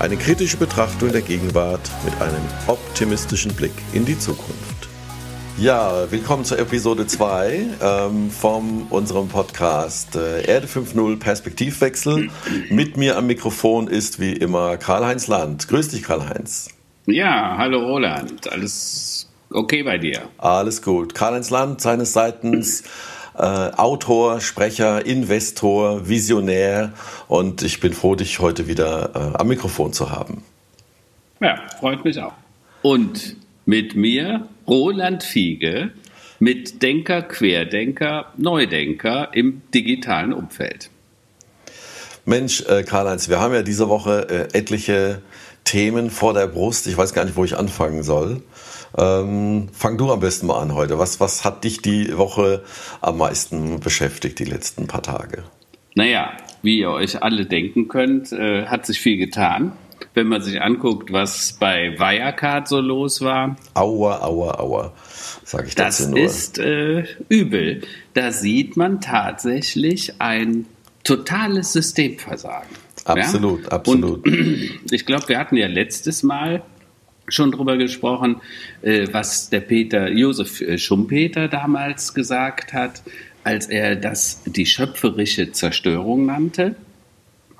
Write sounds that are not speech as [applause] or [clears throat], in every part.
Eine kritische Betrachtung der Gegenwart mit einem optimistischen Blick in die Zukunft. Ja, willkommen zur Episode 2 ähm, von unserem Podcast äh, Erde 5.0 Perspektivwechsel. Mit mir am Mikrofon ist wie immer Karl-Heinz Land. Grüß dich, Karl-Heinz. Ja, hallo Roland. Alles okay bei dir? Alles gut. Karl-Heinz Land, seines Seitens äh, Autor, Sprecher, Investor, Visionär und ich bin froh, dich heute wieder äh, am Mikrofon zu haben. Ja, freut mich auch. Und mit mir Roland Fiege, Mitdenker, Querdenker, Neudenker im digitalen Umfeld. Mensch, äh, Karl-Heinz, wir haben ja diese Woche äh, etliche Themen vor der Brust. Ich weiß gar nicht, wo ich anfangen soll. Ähm, fang du am besten mal an heute. Was, was hat dich die Woche am meisten beschäftigt, die letzten paar Tage? Naja, wie ihr euch alle denken könnt, äh, hat sich viel getan. Wenn man sich anguckt, was bei Wirecard so los war. Aua, aua, aua, sage ich dazu das nur. Das ist äh, übel. Da sieht man tatsächlich ein totales Systemversagen. Absolut, ja? absolut. Und [clears throat] ich glaube, wir hatten ja letztes Mal schon drüber gesprochen, äh, was der Peter Josef äh, Schumpeter damals gesagt hat, als er das die schöpferische Zerstörung nannte.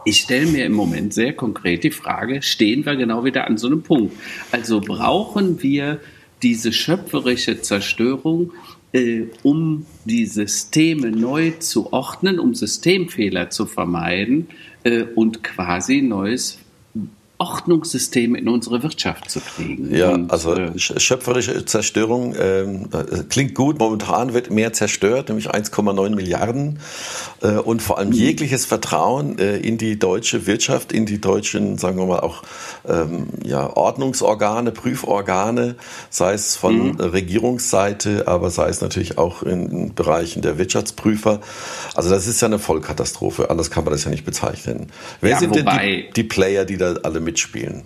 Ich stelle mir im Moment sehr konkret die Frage, stehen wir genau wieder an so einem Punkt? Also brauchen wir diese schöpferische Zerstörung, äh, um die Systeme neu zu ordnen, um Systemfehler zu vermeiden äh, und quasi neues Ordnungssystem in unsere Wirtschaft zu kriegen. Ja, und, also äh, schöpferische Zerstörung ähm, äh, klingt gut. Momentan wird mehr zerstört, nämlich 1,9 Milliarden. Äh, und vor allem mhm. jegliches Vertrauen äh, in die deutsche Wirtschaft, in die deutschen, sagen wir mal, auch ähm, ja, Ordnungsorgane, Prüforgane, sei es von mhm. Regierungsseite, aber sei es natürlich auch in, Bereichen der Wirtschaftsprüfer. Also das ist ja eine Vollkatastrophe. Anders kann man das ja nicht bezeichnen. Wer ja, sind denn die, die Player, die da alle mitspielen?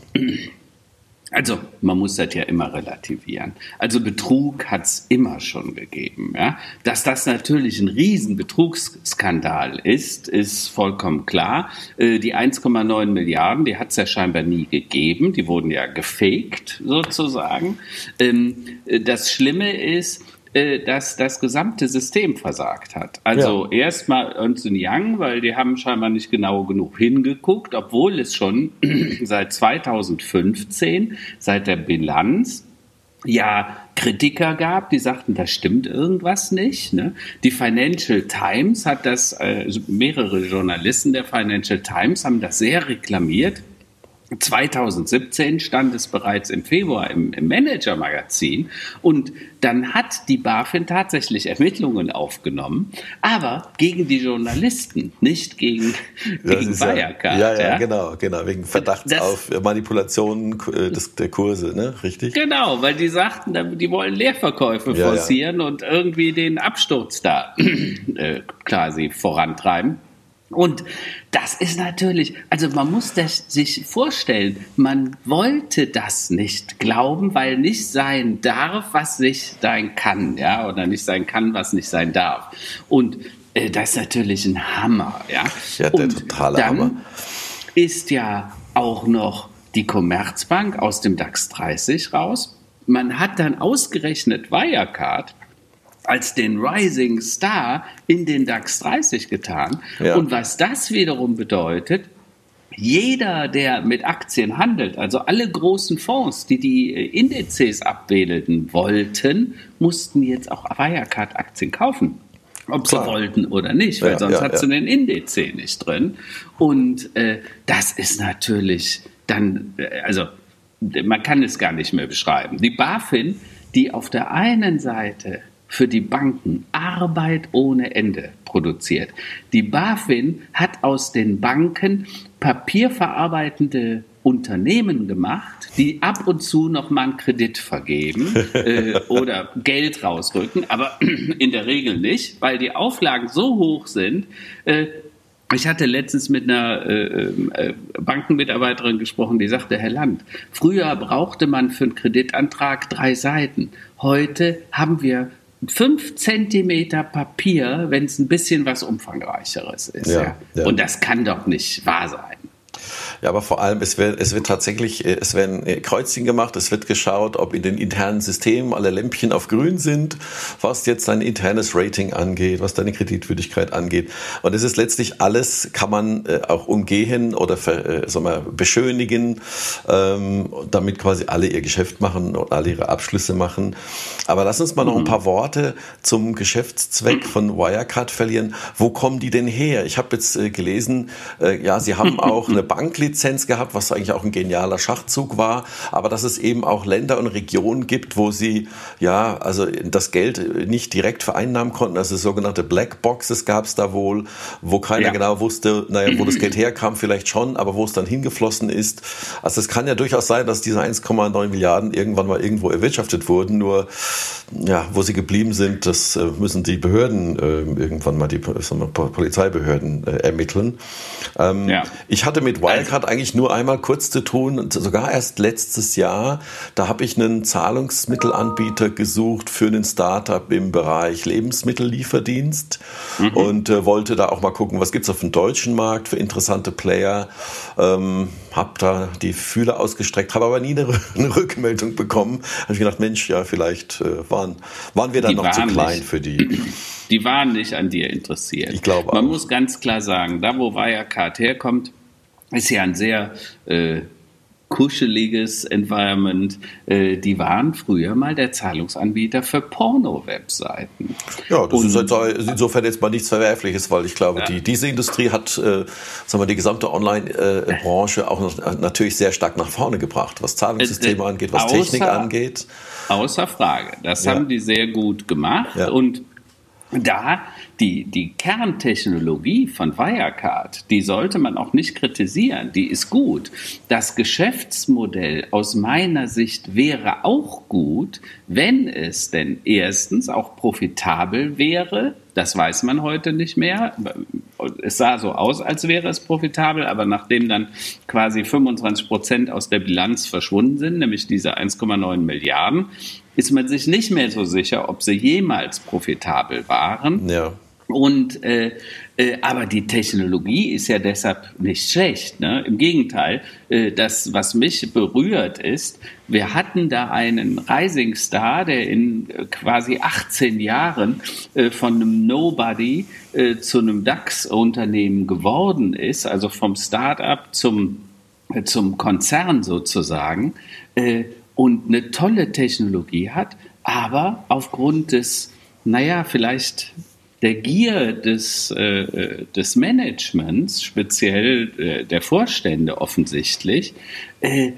Also man muss das ja immer relativieren. Also Betrug hat es immer schon gegeben. Ja? Dass das natürlich ein Riesenbetrugsskandal ist, ist vollkommen klar. Äh, die 1,9 Milliarden, die hat es ja scheinbar nie gegeben. Die wurden ja gefaked sozusagen. Ähm, äh, das Schlimme ist, äh, dass das gesamte System versagt hat. Also ja. erstmal Ernst Young, weil die haben scheinbar nicht genau genug hingeguckt, obwohl es schon [clears throat] seit 2015, seit der Bilanz, ja Kritiker gab, die sagten, da stimmt irgendwas nicht. Ne? Die Financial Times hat das, äh, mehrere Journalisten der Financial Times haben das sehr reklamiert 2017 stand es bereits im Februar im, im Manager-Magazin und dann hat die BaFin tatsächlich Ermittlungen aufgenommen, aber gegen die Journalisten, nicht gegen, gegen Wirecard. Ja, ja, ja, genau, genau, wegen Verdachts das, auf Manipulationen äh, des, der Kurse, ne? richtig? Genau, weil die sagten, die wollen Leerverkäufe ja, forcieren ja. und irgendwie den Absturz da [clears throat] äh, quasi vorantreiben. Und das ist natürlich, also man muss das sich vorstellen, man wollte das nicht glauben, weil nicht sein darf, was nicht sein kann, ja, oder nicht sein kann, was nicht sein darf. Und äh, das ist natürlich ein Hammer, ja. Ja, der Und totale dann Hammer. Ist ja auch noch die Commerzbank aus dem DAX 30 raus. Man hat dann ausgerechnet Wirecard als den Rising Star in den DAX 30 getan. Ja. Und was das wiederum bedeutet, jeder, der mit Aktien handelt, also alle großen Fonds, die die äh, Indizes abbilden wollten, mussten jetzt auch Wirecard-Aktien kaufen. Ob Klar. sie wollten oder nicht, weil ja, sonst ja, hat sie ja. den Indiz nicht drin. Und äh, das ist natürlich dann, äh, also man kann es gar nicht mehr beschreiben. Die BaFin, die auf der einen Seite für die Banken Arbeit ohne Ende produziert. Die BaFin hat aus den Banken papierverarbeitende Unternehmen gemacht, die ab und zu noch mal einen Kredit vergeben [laughs] äh, oder Geld rausrücken, aber [clears throat] in der Regel nicht, weil die Auflagen so hoch sind. Äh, ich hatte letztens mit einer äh, äh, Bankenmitarbeiterin gesprochen, die sagte, Herr Land, früher brauchte man für einen Kreditantrag drei Seiten. Heute haben wir fünf Zentimeter Papier, wenn es ein bisschen was umfangreicheres ist. Ja, ja. Und das kann doch nicht wahr sein. Ja, aber vor allem, es wird, es wird tatsächlich, äh, es werden äh, Kreuzchen gemacht, es wird geschaut, ob in den internen Systemen alle Lämpchen auf grün sind, was jetzt dein internes Rating angeht, was deine Kreditwürdigkeit angeht. Und es ist letztlich alles, kann man äh, auch umgehen oder ver, sagen wir, beschönigen, ähm, damit quasi alle ihr Geschäft machen und alle ihre Abschlüsse machen. Aber lass uns mal noch ein mhm. paar Worte zum Geschäftszweck von Wirecard verlieren. Wo kommen die denn her? Ich habe jetzt gelesen, ja, sie haben [laughs] auch eine Banklizenz gehabt, was eigentlich auch ein genialer Schachzug war, aber dass es eben auch Länder und Regionen gibt, wo sie ja also das Geld nicht direkt vereinnahmen konnten. Also sogenannte Black Boxes gab es da wohl, wo keiner ja. genau wusste, naja, wo das Geld herkam, vielleicht schon, aber wo es dann hingeflossen ist. Also es kann ja durchaus sein, dass diese 1,9 Milliarden irgendwann mal irgendwo erwirtschaftet wurden, nur ja, wo sie geblieben sind, das äh, müssen die Behörden äh, irgendwann mal die Polizeibehörden äh, ermitteln. Ähm, ja. Ich hatte mit Wirecard eigentlich nur einmal kurz zu tun, sogar erst letztes Jahr. Da habe ich einen Zahlungsmittelanbieter gesucht für einen Startup im Bereich Lebensmittellieferdienst mhm. und äh, wollte da auch mal gucken, was gibt es auf dem deutschen Markt für interessante Player. Ähm, habe da die Fühler ausgestreckt, habe aber nie eine, eine Rückmeldung bekommen. Habe ich gedacht, Mensch, ja, vielleicht äh, waren, waren wir dann die noch zu klein nicht. für die. Die waren nicht an dir interessiert. Ich glaube Man auch. muss ganz klar sagen, da wo Wirecard herkommt, ist ja ein sehr äh, kuscheliges Environment. Äh, die waren früher mal der Zahlungsanbieter für Porno-Webseiten. Ja, das Und, ist jetzt insofern jetzt mal nichts Verwerfliches, weil ich glaube, ja. die, diese Industrie hat äh, sagen wir, die gesamte Online-Branche auch noch, natürlich sehr stark nach vorne gebracht, was Zahlungssysteme äh, angeht, was außer, Technik angeht. Außer Frage. Das ja. haben die sehr gut gemacht. Ja. Und da die, die Kerntechnologie von Wirecard, die sollte man auch nicht kritisieren, die ist gut. Das Geschäftsmodell aus meiner Sicht wäre auch gut, wenn es denn erstens auch profitabel wäre, das weiß man heute nicht mehr. Es sah so aus, als wäre es profitabel, aber nachdem dann quasi 25 Prozent aus der Bilanz verschwunden sind, nämlich diese 1,9 Milliarden, ist man sich nicht mehr so sicher, ob sie jemals profitabel waren. Ja. Und äh, äh, aber die Technologie ist ja deshalb nicht schlecht. Ne? Im Gegenteil, äh, das, was mich berührt ist, wir hatten da einen Rising Star, der in äh, quasi 18 Jahren äh, von einem Nobody äh, zu einem DAX-Unternehmen geworden ist, also vom Start-up zum, zum Konzern sozusagen, und eine tolle Technologie hat, aber aufgrund des, naja, vielleicht der Gier des, äh, des Managements, speziell äh, der Vorstände offensichtlich, äh,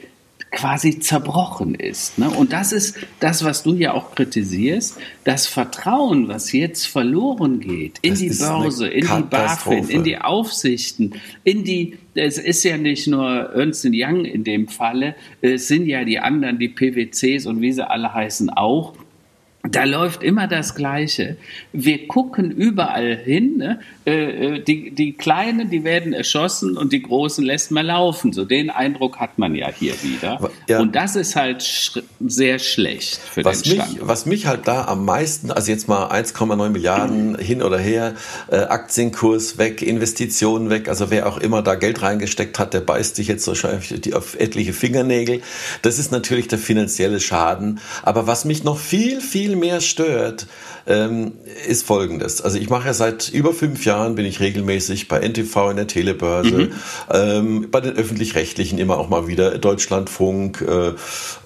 quasi zerbrochen ist. Ne? Und das ist das, was du ja auch kritisierst, das Vertrauen, was jetzt verloren geht in das die Börse, in die BaFin, in die Aufsichten, in die, es ist ja nicht nur Ernst Young in dem Falle, es sind ja die anderen, die PwCs und wie sie alle heißen auch, da läuft immer das Gleiche. Wir gucken überall hin. Ne? Äh, äh, die, die Kleinen, die werden erschossen und die Großen lässt man laufen. So den Eindruck hat man ja hier wieder. Ja. Und das ist halt sch sehr schlecht für was den mich, Was mich halt da am meisten, also jetzt mal 1,9 Milliarden mhm. hin oder her, äh, Aktienkurs weg, Investitionen weg, also wer auch immer da Geld reingesteckt hat, der beißt sich jetzt wahrscheinlich auf etliche Fingernägel. Das ist natürlich der finanzielle Schaden. Aber was mich noch viel, viel viel mehr stört, ähm, ist folgendes. Also ich mache ja seit über fünf Jahren, bin ich regelmäßig bei NTV in der Telebörse, mhm. ähm, bei den Öffentlich-Rechtlichen immer auch mal wieder, Deutschlandfunk äh,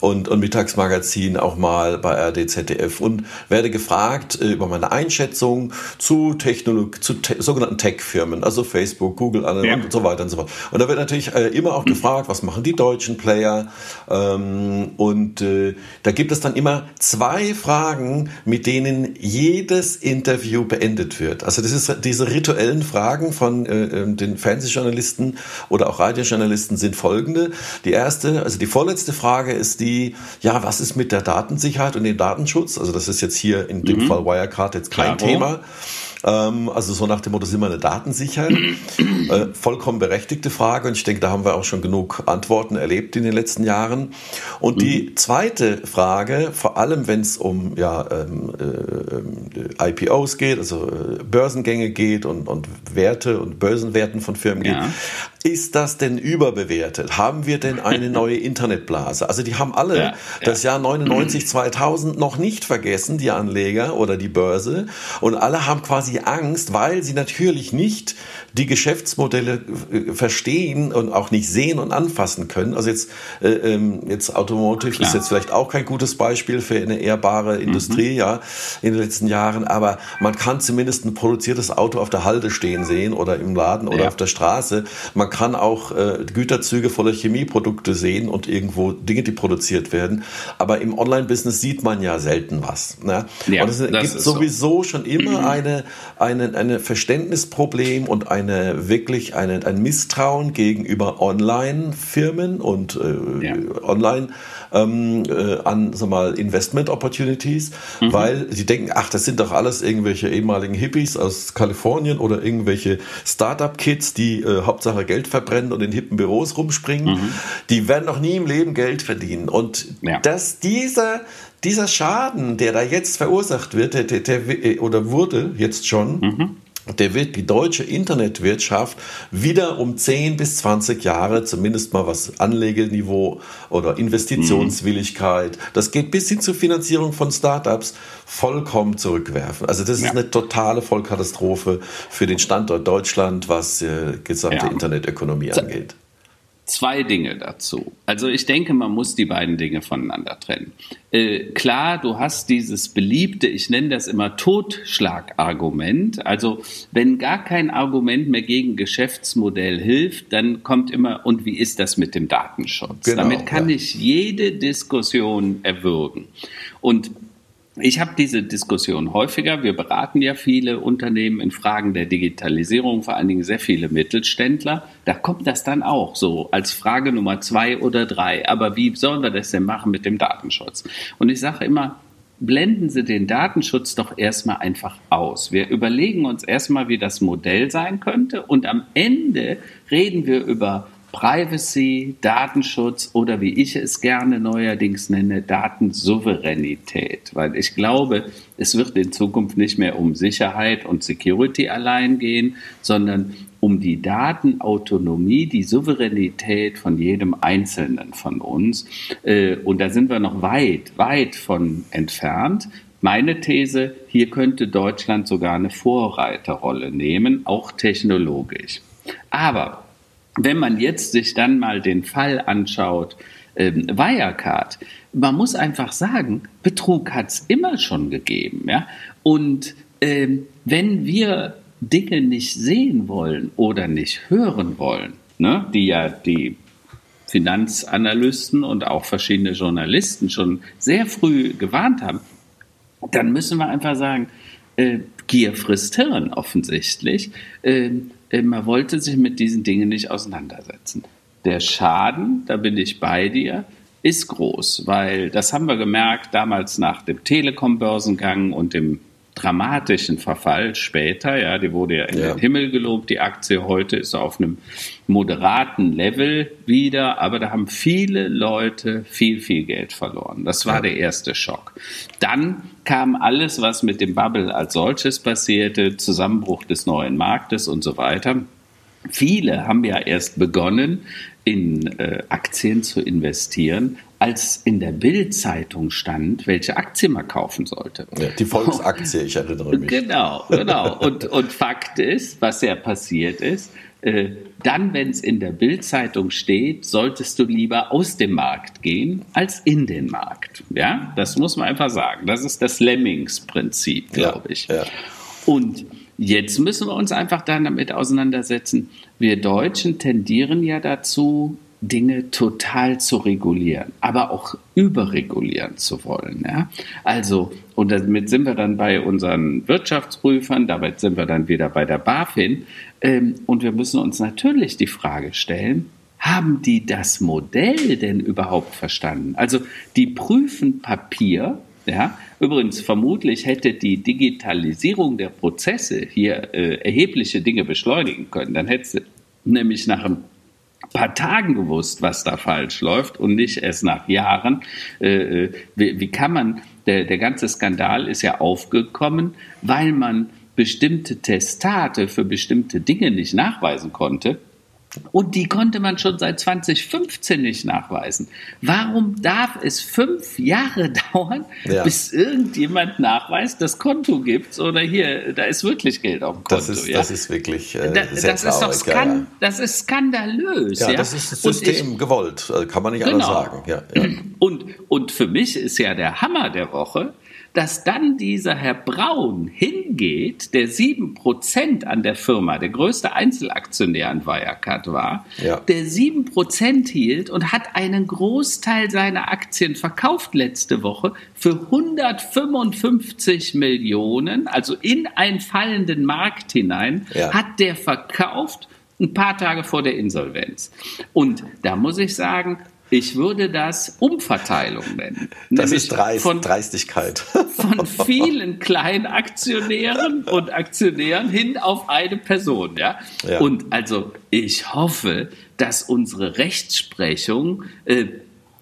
und, und Mittagsmagazin auch mal bei RD, ZDF und werde gefragt äh, über meine Einschätzung zu Technologie, zu te sogenannten Tech-Firmen, also Facebook, Google ja. und so weiter und so fort. Und da wird natürlich äh, immer auch gefragt, was machen die deutschen Player? Ähm, und äh, da gibt es dann immer zwei Fragen, Fragen, mit denen jedes Interview beendet wird. Also das ist diese rituellen Fragen von äh, ähm, den Fernsehjournalisten oder auch Radiojournalisten sind folgende. Die erste, also die vorletzte Frage ist die, ja, was ist mit der Datensicherheit und dem Datenschutz? Also das ist jetzt hier in dem mhm. Fall Wirecard jetzt kein Klaro. Thema. Ähm, also so nach dem Motto, sind wir eine Datensicherheit? äh, vollkommen berechtigte Frage und ich denke, da haben wir auch schon genug Antworten erlebt in den letzten Jahren. Und mhm. die zweite Frage, vor allem wenn es um ja, ähm, äh, IPOs geht, also äh, Börsengänge geht und, und Werte und Börsenwerten von Firmen ja. geht, ist das denn überbewertet? Haben wir denn eine [laughs] neue Internetblase? Also die haben alle ja, das Jahr 99, 2000 noch nicht vergessen, die Anleger oder die Börse. Und alle haben quasi Angst, weil sie natürlich nicht die Geschäftsmodelle äh, verstehen und auch nicht sehen und anfassen können. Also jetzt, äh, ähm, jetzt Automotive Klar. ist jetzt vielleicht auch kein gutes Beispiel für eine ehrbare Industrie, mhm. ja, in den letzten Jahren, aber man kann zumindest ein produziertes Auto auf der Halde stehen sehen oder im Laden oder ja. auf der Straße. Man kann auch äh, Güterzüge voller Chemieprodukte sehen und irgendwo Dinge, die produziert werden. Aber im Online-Business sieht man ja selten was. Ne? Ja, und es gibt sowieso so. schon immer eine, eine, eine Verständnisproblem und ein eine wirklich eine, ein Misstrauen gegenüber Online-Firmen und äh, ja. Online ähm, äh, an sag mal Investment Opportunities, mhm. weil sie denken, ach, das sind doch alles irgendwelche ehemaligen Hippies aus Kalifornien oder irgendwelche Startup-Kids, die äh, Hauptsache Geld verbrennen und in hippen Büros rumspringen. Mhm. Die werden noch nie im Leben Geld verdienen. Und ja. dass dieser dieser Schaden, der da jetzt verursacht wird, der, der, der oder wurde jetzt schon, mhm der wird die deutsche Internetwirtschaft wieder um 10 bis 20 Jahre, zumindest mal was Anlegeniveau oder Investitionswilligkeit, mhm. das geht bis hin zur Finanzierung von Startups, vollkommen zurückwerfen. Also das ist ja. eine totale Vollkatastrophe für den Standort Deutschland, was äh, gesamte ja. Internetökonomie angeht. Zwei Dinge dazu. Also ich denke, man muss die beiden Dinge voneinander trennen. Äh, klar, du hast dieses beliebte, ich nenne das immer Totschlagargument. Also wenn gar kein Argument mehr gegen Geschäftsmodell hilft, dann kommt immer, und wie ist das mit dem Datenschutz? Genau, Damit kann ja. ich jede Diskussion erwürgen. Und ich habe diese Diskussion häufiger. Wir beraten ja viele Unternehmen in Fragen der Digitalisierung, vor allen Dingen sehr viele Mittelständler. Da kommt das dann auch so als Frage Nummer zwei oder drei. Aber wie sollen wir das denn machen mit dem Datenschutz? Und ich sage immer, blenden Sie den Datenschutz doch erstmal einfach aus. Wir überlegen uns erstmal, wie das Modell sein könnte und am Ende reden wir über Privacy, Datenschutz oder wie ich es gerne neuerdings nenne, Datensouveränität. Weil ich glaube, es wird in Zukunft nicht mehr um Sicherheit und Security allein gehen, sondern um die Datenautonomie, die Souveränität von jedem Einzelnen von uns. Äh, und da sind wir noch weit, weit von entfernt. Meine These, hier könnte Deutschland sogar eine Vorreiterrolle nehmen, auch technologisch. Aber wenn man jetzt sich dann mal den Fall anschaut, ähm, Wirecard, man muss einfach sagen, Betrug hat es immer schon gegeben. Ja? Und ähm, wenn wir Dinge nicht sehen wollen oder nicht hören wollen, ne, die ja die Finanzanalysten und auch verschiedene Journalisten schon sehr früh gewarnt haben, dann müssen wir einfach sagen, äh, Gier frisst Hirn offensichtlich. Äh, äh, man wollte sich mit diesen Dingen nicht auseinandersetzen. Der Schaden, da bin ich bei dir, ist groß, weil das haben wir gemerkt damals nach dem Telekom-Börsengang und dem dramatischen Verfall später. Ja, die wurde ja in ja. den Himmel gelobt, die Aktie. Heute ist auf einem moderaten Level wieder, aber da haben viele Leute viel, viel Geld verloren. Das war ja. der erste Schock. Dann kam alles, was mit dem Bubble als solches passierte, Zusammenbruch des neuen Marktes und so weiter. Viele haben ja erst begonnen, in äh, Aktien zu investieren, als in der Bild-Zeitung stand, welche Aktie man kaufen sollte. Ja, die Volksaktie, ich erinnere mich. Genau, genau. [laughs] Und, und Fakt ist, was ja passiert ist, äh, dann, wenn es in der Bild-Zeitung steht, solltest du lieber aus dem Markt gehen als in den Markt. Ja, das muss man einfach sagen. Das ist das Lemmings-Prinzip, glaube ich. Ja. Und Jetzt müssen wir uns einfach dann damit auseinandersetzen. Wir Deutschen tendieren ja dazu, Dinge total zu regulieren, aber auch überregulieren zu wollen. Ja? Also, und damit sind wir dann bei unseren Wirtschaftsprüfern, damit sind wir dann wieder bei der BaFin. Ähm, und wir müssen uns natürlich die Frage stellen, haben die das Modell denn überhaupt verstanden? Also, die prüfen Papier, ja, übrigens vermutlich hätte die Digitalisierung der Prozesse hier äh, erhebliche Dinge beschleunigen können. Dann hätte sie nämlich nach einem paar Tagen gewusst, was da falsch läuft und nicht erst nach Jahren. Äh, äh, wie, wie, kann man, der, der ganze Skandal ist ja aufgekommen, weil man bestimmte Testate für bestimmte Dinge nicht nachweisen konnte. Und die konnte man schon seit 2015 nicht nachweisen. Warum darf es fünf Jahre [laughs] dauern, ja. bis irgendjemand nachweist, das Konto gibt's oder hier, da ist wirklich Geld auf dem Konto? Das ist, ja? das ist wirklich äh, da, sehr das traurig, ist doch skan ja, das ist skandalös. Ja, das ist das System ich, gewollt, äh, kann man nicht genau. anders sagen. Und, und für mich ist ja der Hammer der Woche, dass dann dieser Herr Braun hingeht, der sieben Prozent an der Firma, der größte Einzelaktionär an Wirecard war, ja. der sieben Prozent hielt und hat einen Großteil seiner Aktien verkauft letzte Woche für 155 Millionen, also in einen fallenden Markt hinein, ja. hat der verkauft ein paar Tage vor der Insolvenz. Und da muss ich sagen, ich würde das Umverteilung nennen. Das ist Dreist, von, Dreistigkeit. Von vielen kleinen Aktionären und Aktionären hin auf eine Person. Ja? ja. Und also ich hoffe, dass unsere Rechtsprechung äh,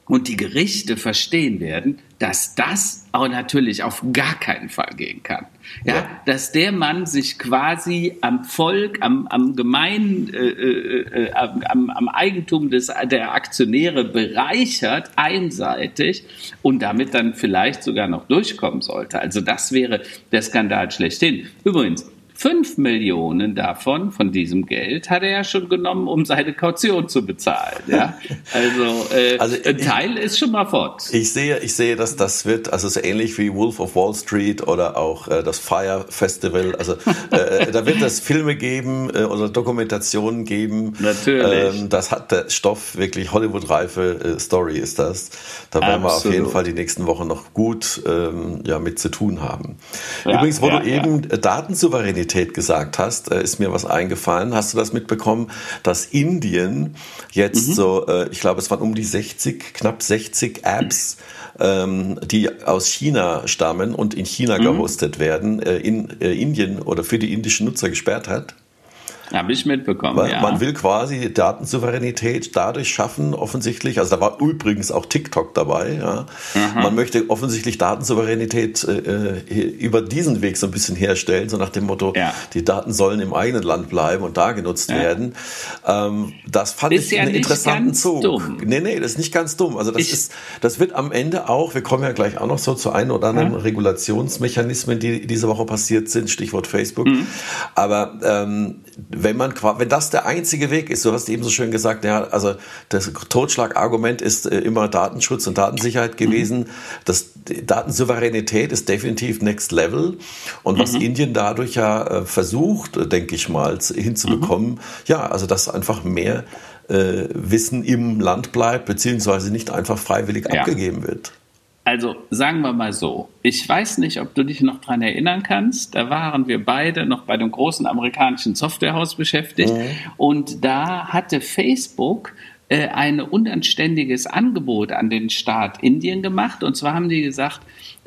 und die Gerichte verstehen werden, dass das auch natürlich auf gar keinen Fall gehen kann. Ja, ja. dass der Mann sich quasi am Volk, am, am Gemein, äh, äh, äh, am, am Eigentum des, der Aktionäre bereichert, einseitig und damit dann vielleicht sogar noch durchkommen sollte. Also das wäre der Skandal schlechthin. Übrigens, Fünf Millionen davon, von diesem Geld, hat er ja schon genommen, um seine Kaution zu bezahlen. Ja? [laughs] Also, äh, also ein Teil ist schon mal fort. Ich sehe, ich sehe, dass das wird, also so ähnlich wie Wolf of Wall Street oder auch äh, das Fire Festival. Also äh, da wird es Filme geben äh, oder Dokumentationen geben. Natürlich. Ähm, das hat der Stoff wirklich Hollywood-reife äh, Story ist das. Da werden Absolut. wir auf jeden Fall die nächsten Wochen noch gut ähm, ja, mit zu tun haben. Ja, Übrigens, wo ja, du eben. Datensouveränität Sexualität gesagt hast, äh, ist mir was eingefallen. Hast du das mitbekommen, dass Indien jetzt mhm. so, äh, ich glaube, es waren um die 60, knapp 60 Apps, ähm, die aus China stammen und in China mhm. gehostet werden, äh, in Indien oder für die indischen Nutzer gesperrt hat? Habe ich mitbekommen, Weil ja. Man will quasi Datensouveränität dadurch schaffen, offensichtlich, also da war übrigens auch TikTok dabei, ja. Man möchte offensichtlich Datensouveränität äh, über diesen Weg so ein bisschen herstellen, so nach dem Motto, ja. die Daten sollen im eigenen Land bleiben und da genutzt ja. werden. Ähm, das fand ist ich einen interessanten Zug. Dumm. Nee, nee, das ist nicht ganz dumm. Also das ich ist, das wird am Ende auch, wir kommen ja gleich auch noch so zu ein oder anderen Regulationsmechanismen, die diese Woche passiert sind, Stichwort Facebook. Mhm. Aber ähm, wenn man wenn das der einzige Weg ist, du hast eben so schön gesagt, ja, also das Totschlagargument ist äh, immer Datenschutz und Datensicherheit gewesen. Mhm. Das Datensouveränität ist definitiv Next Level. Und was mhm. Indien dadurch ja äh, versucht, denke ich mal, hinzubekommen, mhm. ja, also dass einfach mehr äh, Wissen im Land bleibt, beziehungsweise nicht einfach freiwillig ja. abgegeben wird. Also sagen wir mal so, ich weiß nicht, ob du dich noch dran erinnern kannst, da waren wir beide noch bei dem großen amerikanischen Softwarehaus beschäftigt. Mhm. und da hatte Facebook äh, ein unanständiges Angebot an den Staat Indien gemacht. Und zwar haben die gesagt,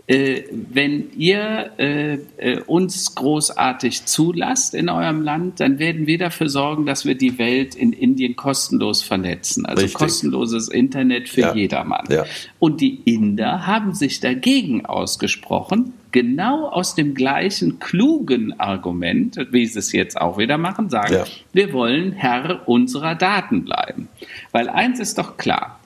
äh, wenn ihr äh, äh, uns großartig zulasst in eurem Land, dann werden wir dafür sorgen, dass wir die Welt in Indien kostenlos vernetzen. Also Richtig. kostenloses Internet für ja. jedermann. Ja. Und die Inder haben sich dagegen ausgesprochen, genau aus dem gleichen klugen Argument, wie sie es jetzt auch wieder machen, sagen, ja. wir wollen Herr unserer Daten bleiben. Weil eins ist doch klar,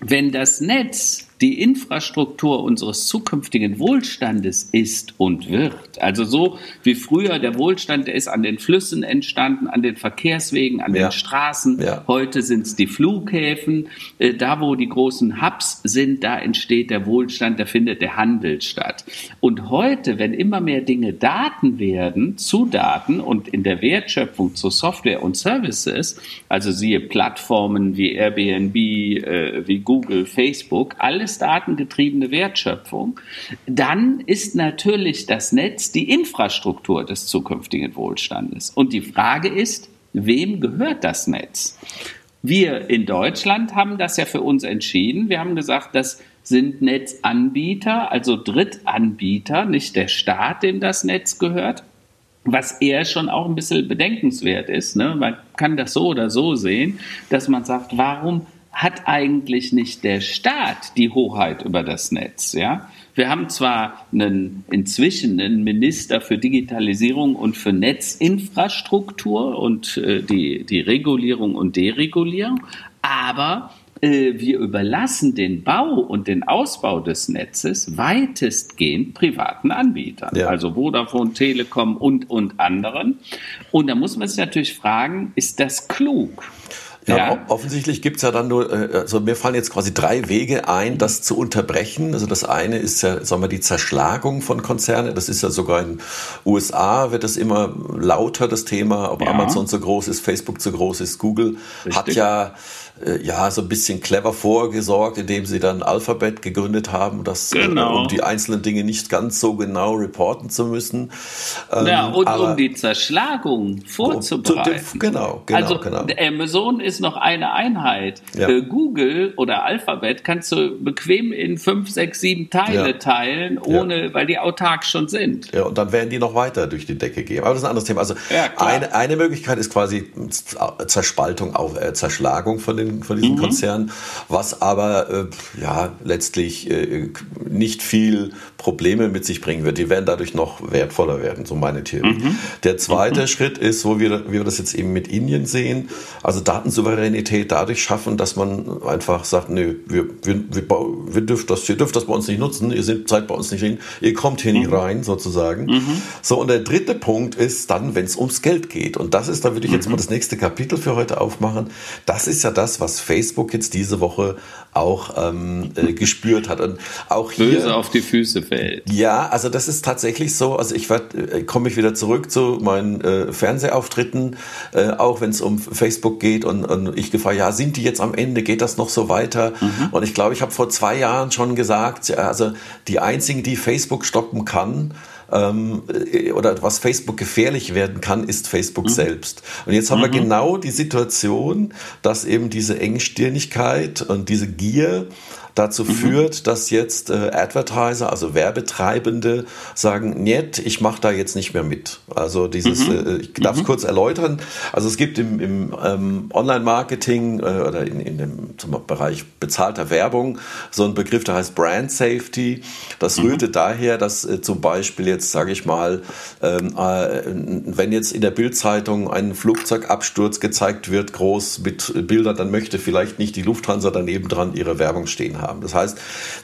wenn das Netz die Infrastruktur unseres zukünftigen Wohlstandes ist und wird. Also so wie früher der Wohlstand, der ist an den Flüssen entstanden, an den Verkehrswegen, an ja. den Straßen. Ja. Heute sind es die Flughäfen. Äh, da, wo die großen Hubs sind, da entsteht der Wohlstand, da findet der Handel statt. Und heute, wenn immer mehr Dinge Daten werden, zu Daten und in der Wertschöpfung zu Software und Services, also siehe Plattformen wie Airbnb, äh, wie Google, Facebook, alles datengetriebene Wertschöpfung, dann ist natürlich das Netz die Infrastruktur des zukünftigen Wohlstandes. Und die Frage ist, wem gehört das Netz? Wir in Deutschland haben das ja für uns entschieden. Wir haben gesagt, das sind Netzanbieter, also Drittanbieter, nicht der Staat, dem das Netz gehört. Was eher schon auch ein bisschen bedenkenswert ist. Ne? Man kann das so oder so sehen, dass man sagt, warum hat eigentlich nicht der Staat die Hoheit über das Netz? Ja? Wir haben zwar einen, inzwischen einen Minister für Digitalisierung und für Netzinfrastruktur und äh, die, die Regulierung und Deregulierung, aber äh, wir überlassen den Bau und den Ausbau des Netzes weitestgehend privaten Anbietern, ja. also Vodafone, Telekom und, und anderen. Und da muss man sich natürlich fragen, ist das klug? Ja, ja. offensichtlich gibt's ja dann nur, äh, also mir fallen jetzt quasi drei Wege ein, das zu unterbrechen. Also das eine ist ja, sagen wir, die Zerschlagung von Konzernen. Das ist ja sogar in USA wird das immer lauter, das Thema, ob ja. Amazon zu groß ist, Facebook zu groß ist, Google Richtig. hat ja ja so ein bisschen clever vorgesorgt, indem sie dann Alphabet gegründet haben, das äh, genau. um die einzelnen Dinge nicht ganz so genau reporten zu müssen. Ja, ähm, und um die Zerschlagung vorzubereiten. Um, genau, genau, also genau. Amazon ist noch eine Einheit. Ja. Äh, Google oder Alphabet kannst du bequem in fünf, sechs, sieben Teile ja. teilen, ohne, ja. weil die autark schon sind. Ja, und dann werden die noch weiter durch die Decke gehen. Aber das ist ein anderes Thema. Also eine, eine Möglichkeit ist quasi Zerspaltung, auf, äh, Zerschlagung von den den, von diesen mhm. Konzernen, was aber äh, ja letztlich äh, nicht viel Probleme mit sich bringen wird. Die werden dadurch noch wertvoller werden, so meine Theorie. Mhm. Der zweite mhm. Schritt ist, so wie, wie wir das jetzt eben mit Indien sehen, also Datensouveränität dadurch schaffen, dass man einfach sagt, nö, wir, wir, wir, wir dürft das, ihr dürft das bei uns nicht nutzen, ihr seid bei uns nicht hin, ihr kommt hier nicht mhm. rein, sozusagen. Mhm. So, und der dritte Punkt ist dann, wenn es ums Geld geht. Und das ist, da würde ich jetzt mhm. mal das nächste Kapitel für heute aufmachen. Das ist ja das, was Facebook jetzt diese Woche auch ähm, äh, gespürt hat. Und auch hier, Böse auf die Füße fällt. Ja, also das ist tatsächlich so. Also ich äh, komme ich wieder zurück zu meinen äh, Fernsehauftritten, äh, auch wenn es um Facebook geht und, und ich gefragt, ja, sind die jetzt am Ende? Geht das noch so weiter? Mhm. Und ich glaube, ich habe vor zwei Jahren schon gesagt, also die einzigen, die Facebook stoppen kann, ähm, äh, oder was Facebook gefährlich werden kann, ist Facebook mhm. selbst. Und jetzt haben mhm. wir genau die Situation, dass eben diese Engstirnigkeit und diese Gier dazu mhm. führt, dass jetzt äh, Advertiser, also Werbetreibende, sagen, нет, ich mache da jetzt nicht mehr mit. Also dieses, mhm. äh, ich darf es mhm. kurz erläutern. Also es gibt im, im ähm, Online-Marketing äh, oder in, in dem zum Bereich bezahlter Werbung so einen Begriff, der heißt Brand Safety. Das mhm. rührte daher, dass äh, zum Beispiel jetzt, sage ich mal, ähm, äh, wenn jetzt in der Bildzeitung ein Flugzeugabsturz gezeigt wird, groß mit Bildern, dann möchte vielleicht nicht die Lufthansa daneben dran ihre Werbung stehen haben haben. Das heißt,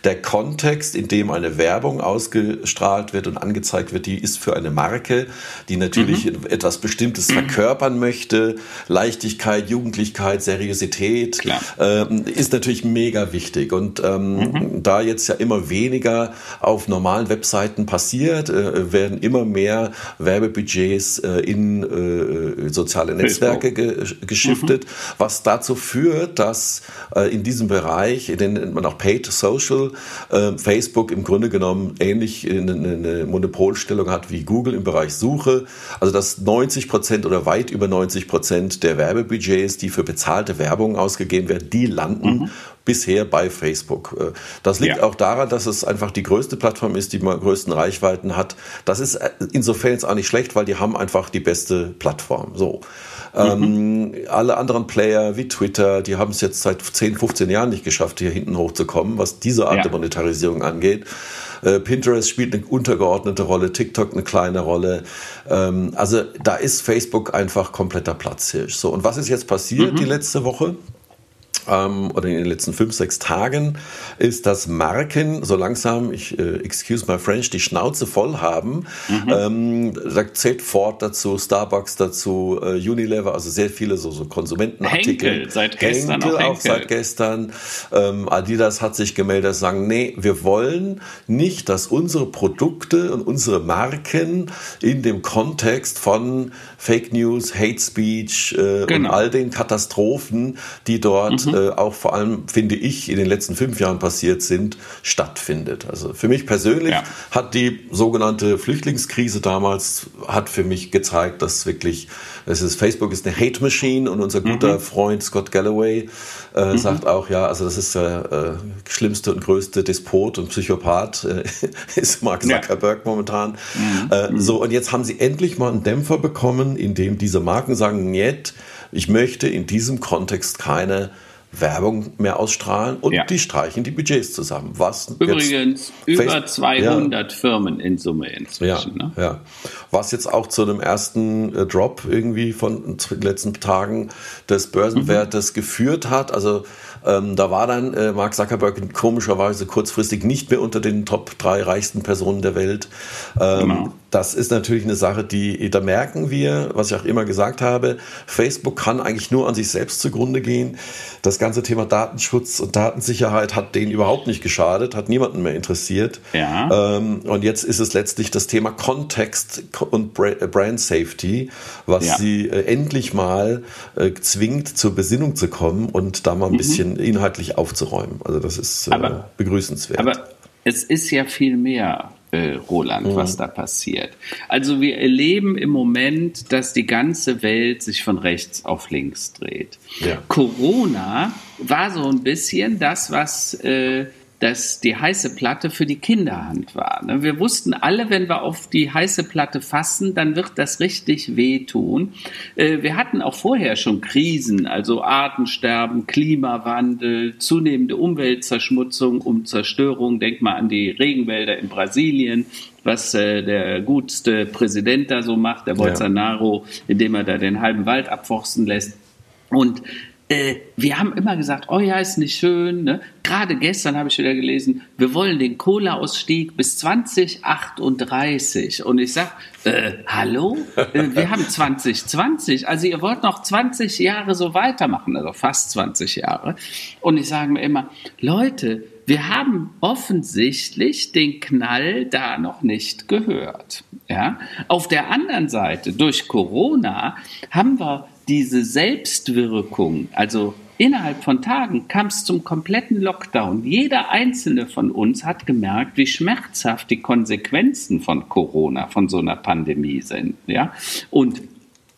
der Kontext, in dem eine Werbung ausgestrahlt wird und angezeigt wird, die ist für eine Marke, die natürlich mhm. etwas Bestimmtes verkörpern möchte. Leichtigkeit, Jugendlichkeit, Seriosität ähm, ist natürlich mega wichtig. Und ähm, mhm. da jetzt ja immer weniger auf normalen Webseiten passiert, äh, werden immer mehr Werbebudgets äh, in äh, soziale Netzwerke ge geschiftet, mhm. was dazu führt, dass äh, in diesem Bereich, in den man auch Paid Social, äh, Facebook im Grunde genommen ähnlich eine, eine, Monopolstellung hat wie Google im Bereich Suche. Also dass 90 Prozent oder weit über 90 Prozent der Werbebudgets, die für bezahlte Werbung ausgegeben werden, die landen mhm. Bisher bei Facebook. Äh, das liegt ja. auch daran, dass es einfach die größte Plattform ist, die die größten Reichweiten hat. Das ist äh, insofern jetzt auch nicht schlecht, weil die haben einfach die beste Plattform. So. Mhm. Ähm, alle anderen Player wie Twitter, die haben es jetzt seit 10, 15 Jahren nicht geschafft, hier hinten hochzukommen, was diese Art ja. der Monetarisierung angeht. Äh, Pinterest spielt eine untergeordnete Rolle, TikTok eine kleine Rolle. Ähm, also da ist Facebook einfach kompletter Platzhirsch. So, und was ist jetzt passiert mhm. die letzte Woche? Ähm, oder in den letzten fünf, sechs Tagen, ist, dass Marken so langsam, ich äh, excuse my French, die Schnauze voll haben. Mhm. Ähm, da zählt Ford dazu, Starbucks dazu, äh, Unilever, also sehr viele so, so Konsumentenartikel. Henkel, seit gestern Henkel, auch, Henkel. auch seit gestern. Ähm, Adidas hat sich gemeldet, sagen, nee, wir wollen nicht, dass unsere Produkte und unsere Marken in dem Kontext von Fake News, Hate Speech äh, genau. und all den Katastrophen, die dort mhm. Äh, auch vor allem, finde ich, in den letzten fünf Jahren passiert sind, stattfindet. Also für mich persönlich ja. hat die sogenannte Flüchtlingskrise damals, hat für mich gezeigt, dass wirklich, es ist, Facebook ist eine Hate Machine und unser guter mhm. Freund Scott Galloway äh, mhm. sagt auch, ja, also das ist der äh, schlimmste und größte Despot und Psychopath, äh, [laughs] ist Mark Zuckerberg ja. momentan. Mhm. Äh, mhm. so, und jetzt haben sie endlich mal einen Dämpfer bekommen, in dem diese Marken sagen, nicht, ich möchte in diesem Kontext keine Werbung mehr ausstrahlen und ja. die streichen die Budgets zusammen. Was Übrigens über 200 ja. Firmen in Summe inzwischen. Ja, ne? ja. Was jetzt auch zu einem ersten äh, Drop irgendwie von den letzten Tagen des Börsenwertes mhm. geführt hat. Also ähm, da war dann äh, Mark Zuckerberg komischerweise kurzfristig nicht mehr unter den Top drei reichsten Personen der Welt. Ähm, genau. Das ist natürlich eine Sache, die, da merken wir, was ich auch immer gesagt habe, Facebook kann eigentlich nur an sich selbst zugrunde gehen. Das ganze Thema Datenschutz und Datensicherheit hat denen überhaupt nicht geschadet, hat niemanden mehr interessiert. Ja. Ähm, und jetzt ist es letztlich das Thema Kontext und Brand Safety, was ja. sie äh, endlich mal äh, zwingt, zur Besinnung zu kommen und da mal ein mhm. bisschen inhaltlich aufzuräumen. Also das ist äh, aber, begrüßenswert. Aber es ist ja viel mehr äh, Roland, mhm. was da passiert. Also wir erleben im Moment, dass die ganze Welt sich von rechts auf links dreht. Ja. Corona war so ein bisschen das, was äh, dass die heiße Platte für die Kinderhand war. Ne? Wir wussten alle, wenn wir auf die heiße Platte fassen, dann wird das richtig wehtun. Äh, wir hatten auch vorher schon Krisen, also Artensterben, Klimawandel, zunehmende Umweltzerschmutzung, Umzerstörung. Denk mal an die Regenwälder in Brasilien, was äh, der gutste Präsident da so macht, der Bolsonaro, indem er da den halben Wald abforsten lässt. Und äh, wir haben immer gesagt, oh ja, ist nicht schön. Ne? Gerade gestern habe ich wieder gelesen, wir wollen den Kohleausstieg bis 2038. Und ich sage, äh, hallo? Äh, wir haben 2020. Also ihr wollt noch 20 Jahre so weitermachen, also fast 20 Jahre. Und ich sage mir immer, Leute, wir haben offensichtlich den Knall da noch nicht gehört. Ja? Auf der anderen Seite, durch Corona haben wir diese Selbstwirkung, also innerhalb von Tagen kam es zum kompletten Lockdown. Jeder einzelne von uns hat gemerkt, wie schmerzhaft die Konsequenzen von Corona, von so einer Pandemie sind. Ja? Und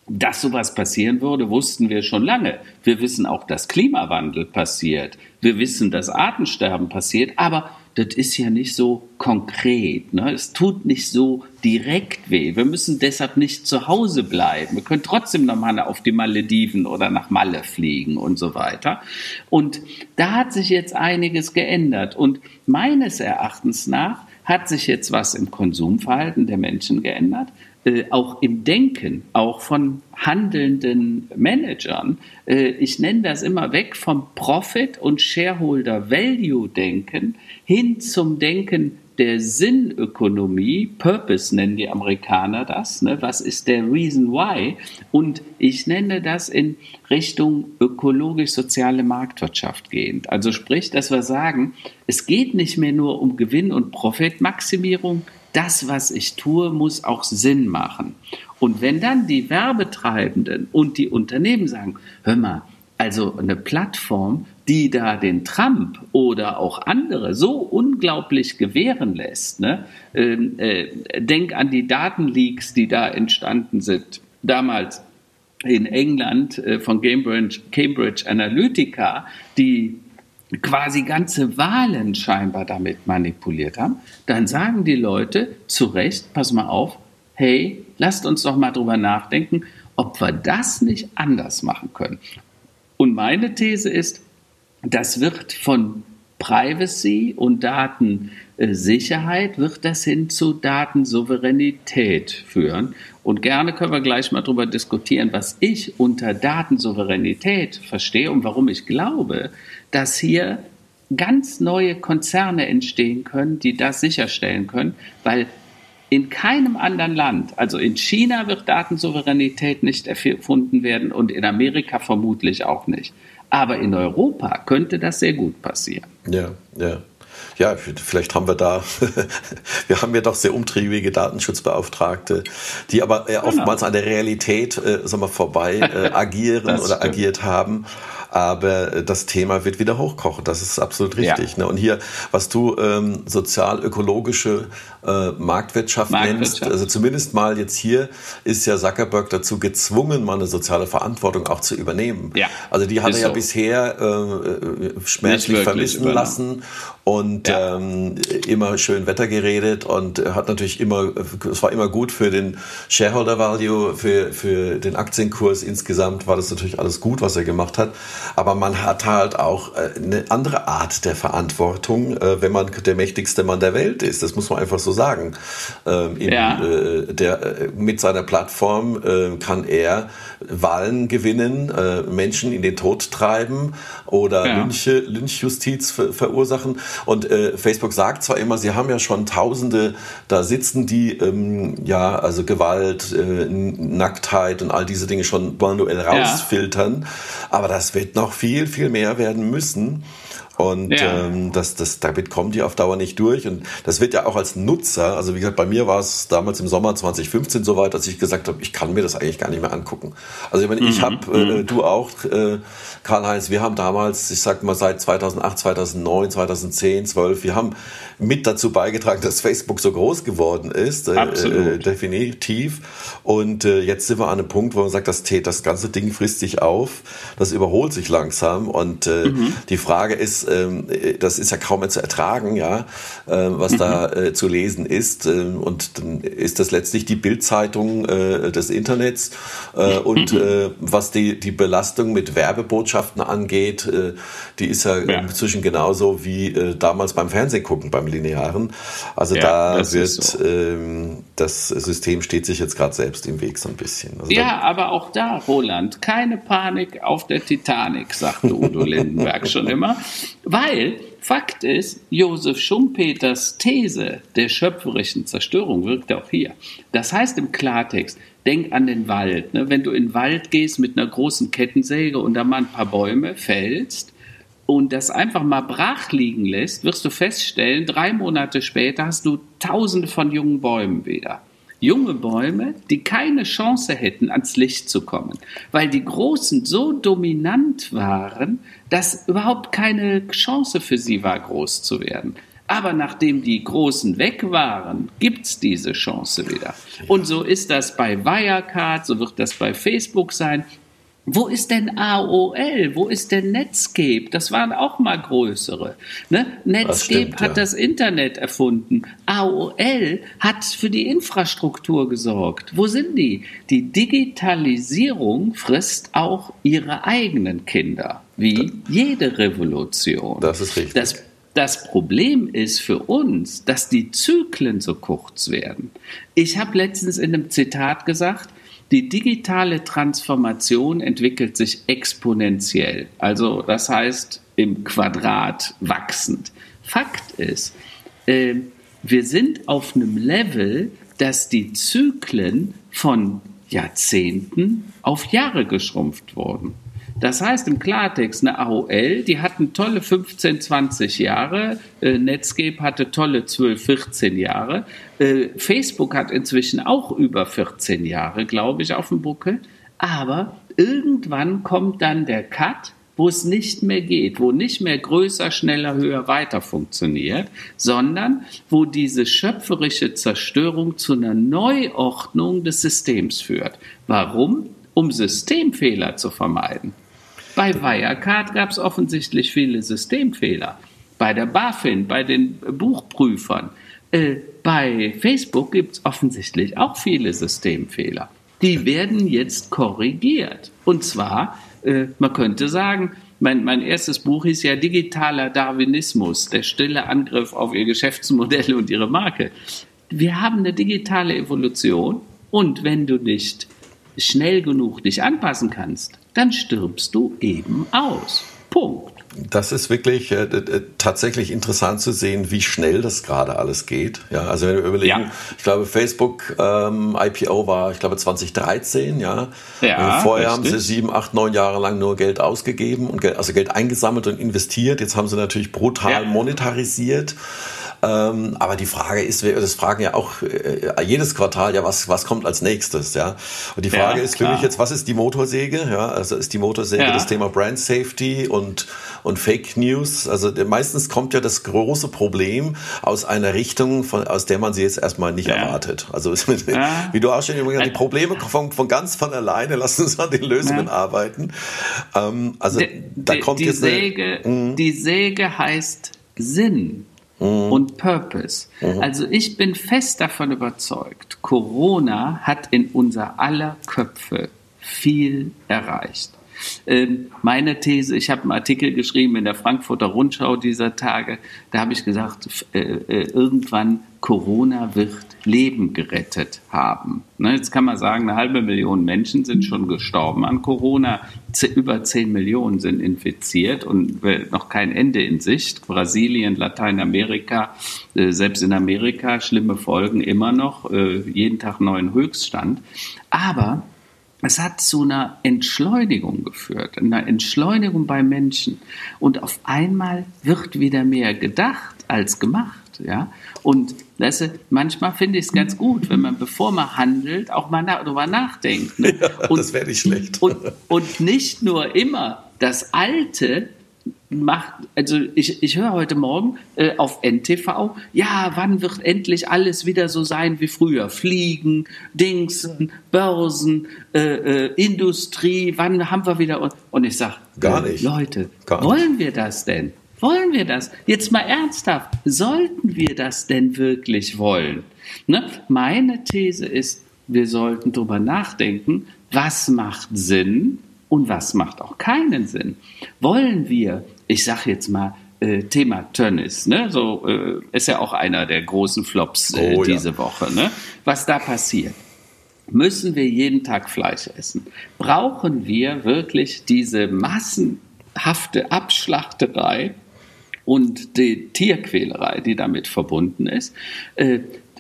dass sowas passieren würde, wussten wir schon lange. Wir wissen auch, dass Klimawandel passiert. Wir wissen, dass Artensterben passiert. Aber das ist ja nicht so konkret. Ne? Es tut nicht so direkt weh. Wir müssen deshalb nicht zu Hause bleiben. Wir können trotzdem nochmal auf die Malediven oder nach Malle fliegen und so weiter. Und da hat sich jetzt einiges geändert. Und meines Erachtens nach hat sich jetzt was im Konsumverhalten der Menschen geändert. Äh, auch im Denken, auch von handelnden Managern. Äh, ich nenne das immer weg vom Profit- und Shareholder-Value-Denken hin zum Denken der Sinnökonomie, Purpose nennen die Amerikaner das, ne? was ist der Reason Why? Und ich nenne das in Richtung ökologisch-soziale Marktwirtschaft gehend. Also sprich, dass wir sagen, es geht nicht mehr nur um Gewinn- und Profitmaximierung, das, was ich tue, muss auch Sinn machen. Und wenn dann die Werbetreibenden und die Unternehmen sagen, hör mal, also eine Plattform, die da den Trump oder auch andere so unglaublich gewähren lässt. Ne? Ähm, äh, denk an die Datenleaks, die da entstanden sind. Damals in England äh, von Cambridge, Cambridge Analytica, die quasi ganze Wahlen scheinbar damit manipuliert haben, dann sagen die Leute zu Recht, pass mal auf, hey, lasst uns doch mal drüber nachdenken, ob wir das nicht anders machen können. Und meine These ist, das wird von Privacy und Datensicherheit, wird das hin zu Datensouveränität führen. Und gerne können wir gleich mal darüber diskutieren, was ich unter Datensouveränität verstehe und warum ich glaube, dass hier ganz neue Konzerne entstehen können, die das sicherstellen können, weil in keinem anderen Land, also in China wird Datensouveränität nicht erfunden werden und in Amerika vermutlich auch nicht. Aber in Europa könnte das sehr gut passieren. Ja, ja. Ja, vielleicht haben wir da, [laughs] wir haben ja doch sehr umtriebige Datenschutzbeauftragte, die aber genau. oftmals an der Realität äh, sagen wir, vorbei äh, [laughs] agieren oder agiert haben aber das Thema wird wieder hochkochen. Das ist absolut richtig. Ja. Ne? Und hier, was du ähm, sozial-ökologische äh, Marktwirtschaft, Marktwirtschaft nennst, also zumindest mal jetzt hier ist ja Zuckerberg dazu gezwungen, mal eine soziale Verantwortung auch zu übernehmen. Ja. Also die hat er ja so. bisher äh, äh schmerzlich vermissen übernommen. lassen und ja. ähm, immer schön Wetter geredet und hat natürlich immer, es war immer gut für den Shareholder Value, für, für den Aktienkurs insgesamt war das natürlich alles gut, was er gemacht hat. Aber man hat halt auch äh, eine andere Art der Verantwortung, äh, wenn man der mächtigste Mann der Welt ist. Das muss man einfach so sagen. Ähm, in, ja. Äh, der, mit seiner Plattform kann er Wahlen gewinnen, Menschen in den Tod treiben oder ja. Lynche, Lynchjustiz verursachen. Und Facebook sagt zwar immer, sie haben ja schon Tausende da sitzen, die ähm, ja also Gewalt, Nacktheit und all diese Dinge schon manuell rausfiltern, ja. aber das wird noch viel, viel mehr werden müssen. Und ja. ähm, das, das, damit kommen die auf Dauer nicht durch. Und das wird ja auch als Nutzer, also wie gesagt, bei mir war es damals im Sommer 2015 so weit, dass ich gesagt habe, ich kann mir das eigentlich gar nicht mehr angucken. Also ich meine, mhm. ich habe, äh, mhm. du auch, äh, Karl-Heinz, wir haben damals, ich sag mal seit 2008, 2009, 2010, 12, wir haben mit dazu beigetragen, dass Facebook so groß geworden ist. Äh, äh, definitiv. Und äh, jetzt sind wir an einem Punkt, wo man sagt, das, das ganze Ding frisst sich auf, das überholt sich langsam. Und äh, mhm. die Frage ist, ähm, das ist ja kaum mehr zu ertragen, ja, äh, was mhm. da äh, zu lesen ist. Ähm, und dann ist das letztlich die Bildzeitung äh, des Internets. Äh, und mhm. äh, was die, die Belastung mit Werbebotschaften angeht, äh, die ist ja, ja. inzwischen genauso wie äh, damals beim Fernsehen gucken, beim Linearen. Also ja, da wird so. ähm, das System steht sich jetzt gerade selbst im Weg so ein bisschen. Also ja, aber auch da, Roland, keine Panik auf der Titanic, sagte Udo [laughs] Lindenberg schon immer. Weil Fakt ist, Josef Schumpeters These der schöpferischen Zerstörung wirkt auch hier. Das heißt im Klartext, denk an den Wald. Ne? Wenn du in den Wald gehst mit einer großen Kettensäge und da mal ein paar Bäume fällst und das einfach mal brach liegen lässt, wirst du feststellen, drei Monate später hast du tausende von jungen Bäumen wieder junge Bäume, die keine Chance hätten, ans Licht zu kommen, weil die Großen so dominant waren, dass überhaupt keine Chance für sie war, groß zu werden. Aber nachdem die Großen weg waren, gibt es diese Chance wieder. Und so ist das bei Wirecard, so wird das bei Facebook sein. Wo ist denn AOL? Wo ist denn Netscape? Das waren auch mal größere. Ne? Netscape stimmt, hat ja. das Internet erfunden. AOL hat für die Infrastruktur gesorgt. Wo sind die? Die Digitalisierung frisst auch ihre eigenen Kinder, wie jede Revolution. Das ist richtig. Das das Problem ist für uns, dass die Zyklen so kurz werden. Ich habe letztens in einem Zitat gesagt, die digitale Transformation entwickelt sich exponentiell, also das heißt im Quadrat wachsend. Fakt ist, äh, wir sind auf einem Level, dass die Zyklen von Jahrzehnten auf Jahre geschrumpft wurden. Das heißt im Klartext, eine AOL, die hatten tolle 15, 20 Jahre, äh, Netscape hatte tolle 12, 14 Jahre, äh, Facebook hat inzwischen auch über 14 Jahre, glaube ich, auf dem Buckel, aber irgendwann kommt dann der Cut, wo es nicht mehr geht, wo nicht mehr größer, schneller, höher, weiter funktioniert, sondern wo diese schöpferische Zerstörung zu einer Neuordnung des Systems führt. Warum? Um Systemfehler zu vermeiden. Bei Wirecard gab es offensichtlich viele Systemfehler. Bei der BaFin, bei den Buchprüfern. Äh, bei Facebook gibt es offensichtlich auch viele Systemfehler. Die werden jetzt korrigiert. Und zwar, äh, man könnte sagen, mein, mein erstes Buch hieß ja Digitaler Darwinismus, der stille Angriff auf ihr Geschäftsmodell und ihre Marke. Wir haben eine digitale Evolution und wenn du nicht schnell genug dich anpassen kannst, dann stirbst du eben aus. Punkt. Das ist wirklich äh, tatsächlich interessant zu sehen, wie schnell das gerade alles geht. Ja, also wenn wir überlegen, ja. ich glaube, Facebook ähm, IPO war, ich glaube, 2013, ja. ja vorher richtig. haben sie sieben, acht, neun Jahre lang nur Geld ausgegeben und Geld, also Geld eingesammelt und investiert. Jetzt haben sie natürlich brutal ja. monetarisiert. Ähm, aber die Frage ist, das fragen ja auch äh, jedes Quartal, ja, was, was kommt als nächstes, ja? Und die Frage ist für mich jetzt, was ist die Motorsäge? Ja, also ist die Motorsäge das Thema Brand Safety und, und Fake News? Also meistens kommt ja das große Problem aus einer Richtung, von, aus der man sie jetzt erstmal nicht ja. erwartet. Also [laughs] wie du auch schon gesagt die Probleme von, von ganz von alleine, lass uns an den Lösungen arbeiten. Ähm, also die, da kommt die jetzt Säge, eine, mhm. die Säge heißt Sinn mhm. und Purpose. Mhm. Also ich bin fest davon überzeugt, Corona hat in unser aller Köpfe viel erreicht. Ähm, meine These, ich habe einen Artikel geschrieben in der Frankfurter Rundschau dieser Tage, da habe ich gesagt, äh, äh, irgendwann Corona wird Leben gerettet haben. Ne, jetzt kann man sagen, eine halbe Million Menschen sind schon gestorben an Corona, über 10 Millionen sind infiziert und noch kein Ende in Sicht. Brasilien, Lateinamerika, äh, selbst in Amerika schlimme Folgen immer noch, jeden Tag neuen Höchststand. Aber es hat zu einer Entschleunigung geführt, einer Entschleunigung bei Menschen. Und auf einmal wird wieder mehr gedacht als gemacht. Ja? Und weißt du, manchmal finde ich es ganz gut, wenn man, bevor man handelt, auch mal na darüber nachdenkt. Ne? [laughs] Ja, und, das wäre nicht schlecht. Und, und nicht nur immer das Alte macht, also ich, ich höre heute Morgen äh, auf NTV, ja, wann wird endlich alles wieder so sein wie früher? Fliegen, Dingsen, Börsen, äh, äh, Industrie, wann haben wir wieder. Und ich sage, gar nicht. Leute, Gar wollen nicht. wir das denn? Wollen wir das? Jetzt mal ernsthaft, sollten wir das denn wirklich wollen? Ne? Meine These ist, wir sollten darüber nachdenken, was macht Sinn und was macht auch keinen Sinn. Wollen wir, ich sage jetzt mal, äh, Thema Tönnis, ne? so äh, ist ja auch einer der großen Flops äh, oh, diese ja. Woche. Ne? Was da passiert. Müssen wir jeden Tag Fleisch essen? Brauchen wir wirklich diese massenhafte Abschlachterei und die Tierquälerei, die damit verbunden ist?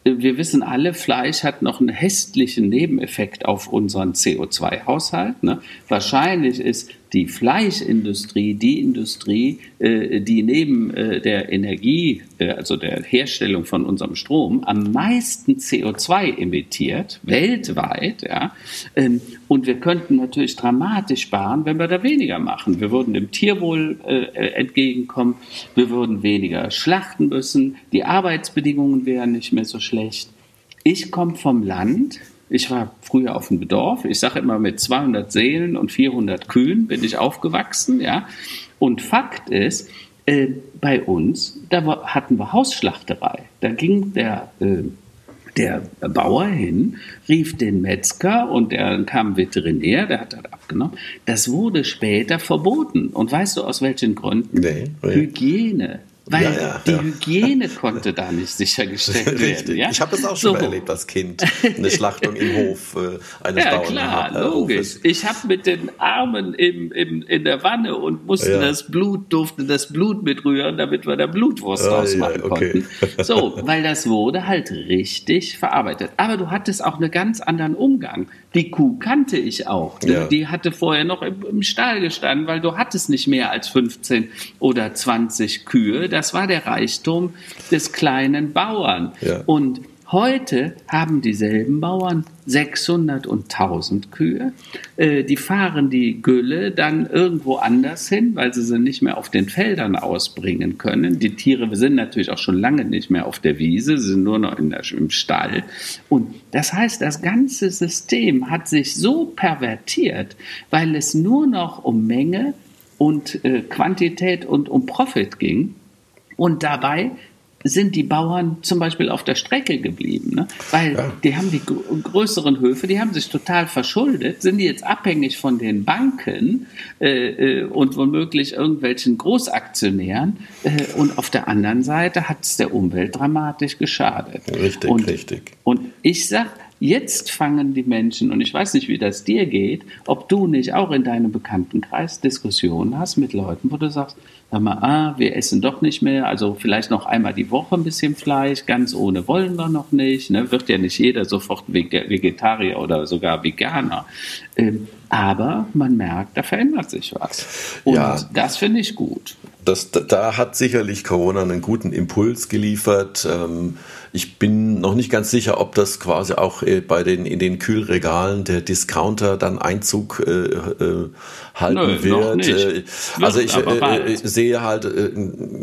Wir wissen alle, Fleisch hat noch einen hässlichen Nebeneffekt auf unseren CO2-Haushalt. Ne? Wahrscheinlich ist die Fleischindustrie die Industrie, äh, die neben äh, der Energie, äh, also der Herstellung von unserem Strom, am meisten CO2 emittiert, weltweit. Ja? Ähm, und wir könnten natürlich dramatisch sparen, wenn wir da weniger machen. Wir würden dem Tierwohl entgegenkommen, wir würden weniger schlachten müssen, die Arbeitsbedingungen wären nicht mehr so schlecht. Ich komme vom Land, ich war früher auf dem Dorf. Ich sage immer, mit 200 Seelen und 400 Kühen bin ich aufgewachsen. Ja? Und Fakt ist, äh, bei uns, da war, hatten wir Hausschlachterei. Da ging der, äh, der Bauer hin, rief den Metzger und der kam Veterinär, der hat das abgenommen. Das wurde später verboten. Und weißt du aus welchen Gründen? Nee. Hygiene. Weil ja, ja, die ja. Hygiene konnte da nicht sichergestellt [laughs] werden. Ja? Ich habe das auch schon so. erlebt als Kind. Eine Schlachtung im Hof äh, eines Ja, klar, logisch. Ich habe mit den Armen im, im, in der Wanne und musste das Blut, durfte das Blut mitrühren, damit wir da Blutwurst ah, ausmachen okay. konnten. So, [laughs] weil das wurde halt richtig verarbeitet. Aber du hattest auch einen ganz anderen Umgang. Die Kuh kannte ich auch. Ja. Die hatte vorher noch im, im Stall gestanden, weil du hattest nicht mehr als 15 oder 20 Kühe. Das war der Reichtum des kleinen Bauern. Ja. Und Heute haben dieselben Bauern 600 und 1000 Kühe. Äh, die fahren die Gülle dann irgendwo anders hin, weil sie sie nicht mehr auf den Feldern ausbringen können. Die Tiere sind natürlich auch schon lange nicht mehr auf der Wiese, sie sind nur noch der, im Stall. Und das heißt, das ganze System hat sich so pervertiert, weil es nur noch um Menge und äh, Quantität und um Profit ging. Und dabei sind die Bauern zum Beispiel auf der Strecke geblieben. Ne? Weil ja. die haben die größeren Höfe, die haben sich total verschuldet, sind die jetzt abhängig von den Banken äh, äh, und womöglich irgendwelchen Großaktionären. Äh, und auf der anderen Seite hat es der Umwelt dramatisch geschadet. Richtig, und, richtig. Und ich sage, Jetzt fangen die Menschen, und ich weiß nicht, wie das dir geht, ob du nicht auch in deinem Bekanntenkreis Diskussionen hast mit Leuten, wo du sagst, sag mal, ah, wir essen doch nicht mehr, also vielleicht noch einmal die Woche ein bisschen Fleisch, ganz ohne wollen wir noch nicht, ne? wird ja nicht jeder sofort Vegetarier oder sogar Veganer. Ähm, aber man merkt, da verändert sich was. Und ja. das finde ich gut. Das, da hat sicherlich Corona einen guten Impuls geliefert. Ähm, ich bin noch nicht ganz sicher, ob das quasi auch äh, bei den, in den Kühlregalen der Discounter dann Einzug äh, äh, halten Nö, wird. Äh, also ich äh, sehe halt äh,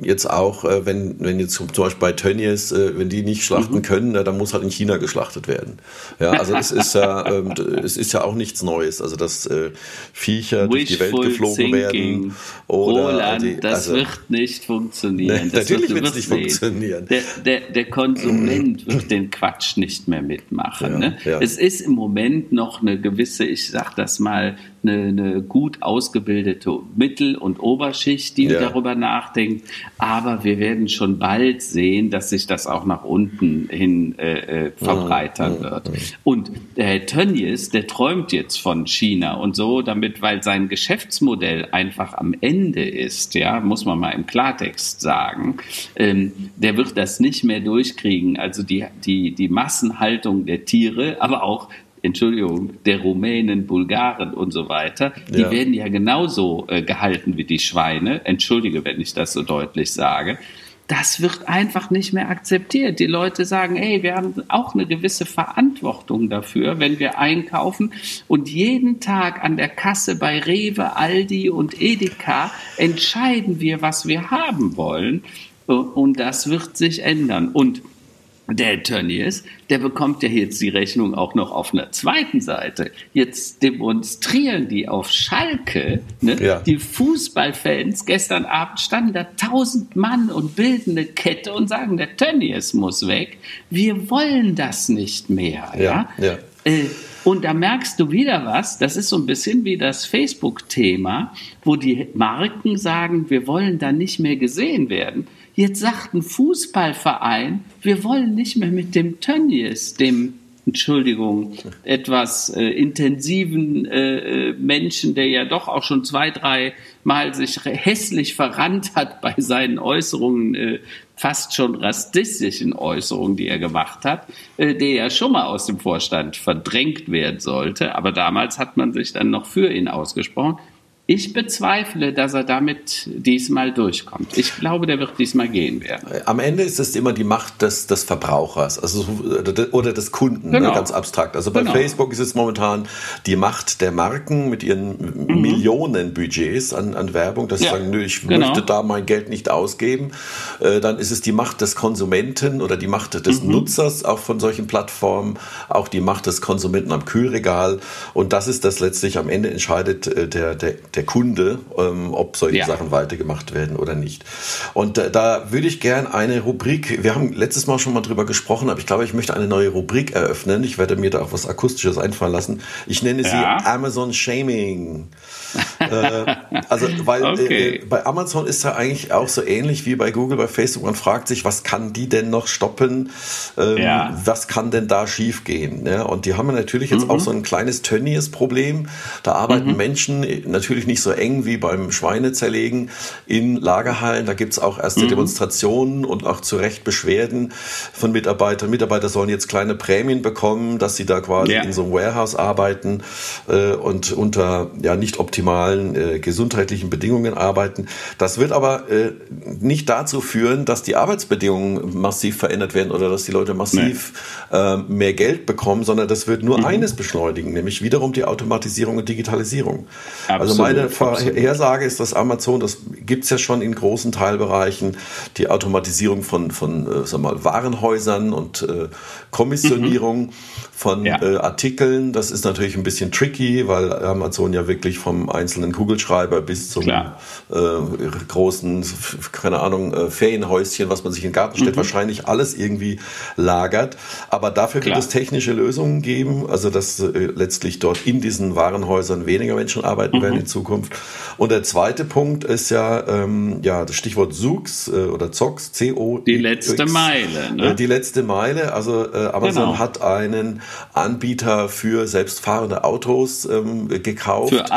jetzt auch, äh, wenn, wenn jetzt zum Beispiel bei Tönnies, äh, wenn die nicht schlachten mhm. können, dann muss halt in China geschlachtet werden. Ja, also es ist ja, [laughs] äh, es ist ja auch nichts Neues. Also dass äh, Viecher durch die Welt geflogen thinking. werden. Oder Roland, die, das also, wird nicht funktionieren. Ne, natürlich wird es nicht sehen. funktionieren. Der, der, der Konsument wird den Quatsch nicht mehr mitmachen. Ja, ne? ja. Es ist im Moment noch eine gewisse, ich sag das mal, eine, eine gut ausgebildete Mittel- und Oberschicht, die ja. darüber nachdenkt. Aber wir werden schon bald sehen, dass sich das auch nach unten hin äh, äh, verbreitern ja, wird. Ja, und der Herr Tönnies, der träumt jetzt von China und so, damit, weil sein Geschäftsmodell einfach am Ende ist, ja, muss man mal im Klartext sagen, ähm, der wird das nicht mehr durchkriegen. Also die, die, die Massenhaltung der Tiere, aber auch Entschuldigung, der Rumänen, Bulgaren und so weiter, die ja. werden ja genauso äh, gehalten wie die Schweine. Entschuldige, wenn ich das so deutlich sage. Das wird einfach nicht mehr akzeptiert. Die Leute sagen, hey, wir haben auch eine gewisse Verantwortung dafür, wenn wir einkaufen und jeden Tag an der Kasse bei Rewe, Aldi und Edeka entscheiden wir, was wir haben wollen. Und das wird sich ändern. Und der Tönnies, der bekommt ja jetzt die Rechnung auch noch auf einer zweiten Seite. Jetzt demonstrieren die auf Schalke, ne? ja. die Fußballfans, gestern Abend standen da tausend Mann und bilden eine Kette und sagen, der Tönnies muss weg. Wir wollen das nicht mehr. Ja, ja? ja. Äh, und da merkst du wieder was, das ist so ein bisschen wie das Facebook-Thema, wo die Marken sagen, wir wollen da nicht mehr gesehen werden. Jetzt sagt ein Fußballverein, wir wollen nicht mehr mit dem Tönnies, dem Entschuldigung, etwas äh, intensiven äh, äh, Menschen, der ja doch auch schon zwei, drei Mal sich hässlich verrannt hat bei seinen Äußerungen, äh, fast schon rassistischen Äußerungen, die er gemacht hat, äh, der ja schon mal aus dem Vorstand verdrängt werden sollte. Aber damals hat man sich dann noch für ihn ausgesprochen. Ich bezweifle, dass er damit diesmal durchkommt. Ich glaube, der wird diesmal gehen werden. Am Ende ist es immer die Macht des, des Verbrauchers also, oder des Kunden, ne, genau. ne, ganz abstrakt. Also bei genau. Facebook ist es momentan die Macht der Marken mit ihren mhm. Millionen Budgets an, an Werbung, dass ja. sie sagen, nö, ich genau. möchte da mein Geld nicht ausgeben. Äh, dann ist es die Macht des Konsumenten oder die Macht des mhm. Nutzers auch von solchen Plattformen, auch die Macht des Konsumenten am Kühlregal. Und das ist das letztlich am Ende entscheidet äh, der, der, der Kunde, ähm, ob solche ja. Sachen weitergemacht werden oder nicht. Und äh, da würde ich gern eine Rubrik, wir haben letztes Mal schon mal drüber gesprochen, aber ich glaube, ich möchte eine neue Rubrik eröffnen. Ich werde mir da auch was Akustisches einfallen lassen. Ich nenne sie ja. Amazon Shaming. Äh, also, weil okay. äh, bei Amazon ist ja eigentlich auch so ähnlich wie bei Google, bei Facebook. Man fragt sich, was kann die denn noch stoppen? Ähm, ja. Was kann denn da schiefgehen? Ja, und die haben ja natürlich jetzt mhm. auch so ein kleines Tönnies-Problem. Da arbeiten mhm. Menschen natürlich nicht so eng wie beim Schweinezerlegen in Lagerhallen. Da gibt es auch erste mhm. Demonstrationen und auch zu Recht Beschwerden von Mitarbeitern. Mitarbeiter sollen jetzt kleine Prämien bekommen, dass sie da quasi ja. in so einem Warehouse arbeiten äh, und unter ja nicht optimalen optimalen äh, gesundheitlichen Bedingungen arbeiten. Das wird aber äh, nicht dazu führen, dass die Arbeitsbedingungen massiv verändert werden oder dass die Leute massiv nee. äh, mehr Geld bekommen, sondern das wird nur mhm. eines beschleunigen, nämlich wiederum die Automatisierung und Digitalisierung. Absolut. Also meine Vorhersage ist, dass Amazon, das gibt es ja schon in großen Teilbereichen, die Automatisierung von, von äh, sag mal, Warenhäusern und äh, Kommissionierung mhm. von ja. äh, Artikeln. Das ist natürlich ein bisschen tricky, weil Amazon ja wirklich vom einzelnen Kugelschreiber bis zum äh, großen, keine Ahnung, äh, Ferienhäuschen, was man sich in den Garten stellt, mhm. wahrscheinlich alles irgendwie lagert. Aber dafür Klar. wird es technische Lösungen geben, also dass äh, letztlich dort in diesen Warenhäusern weniger Menschen arbeiten mhm. werden in Zukunft. Und der zweite Punkt ist ja, ähm, ja das Stichwort ZOX äh, oder ZOX, C-O. Die letzte Meile. Ne? Äh, die letzte Meile. Also Amazon genau. hat einen Anbieter für selbstfahrende Autos ähm, gekauft. Für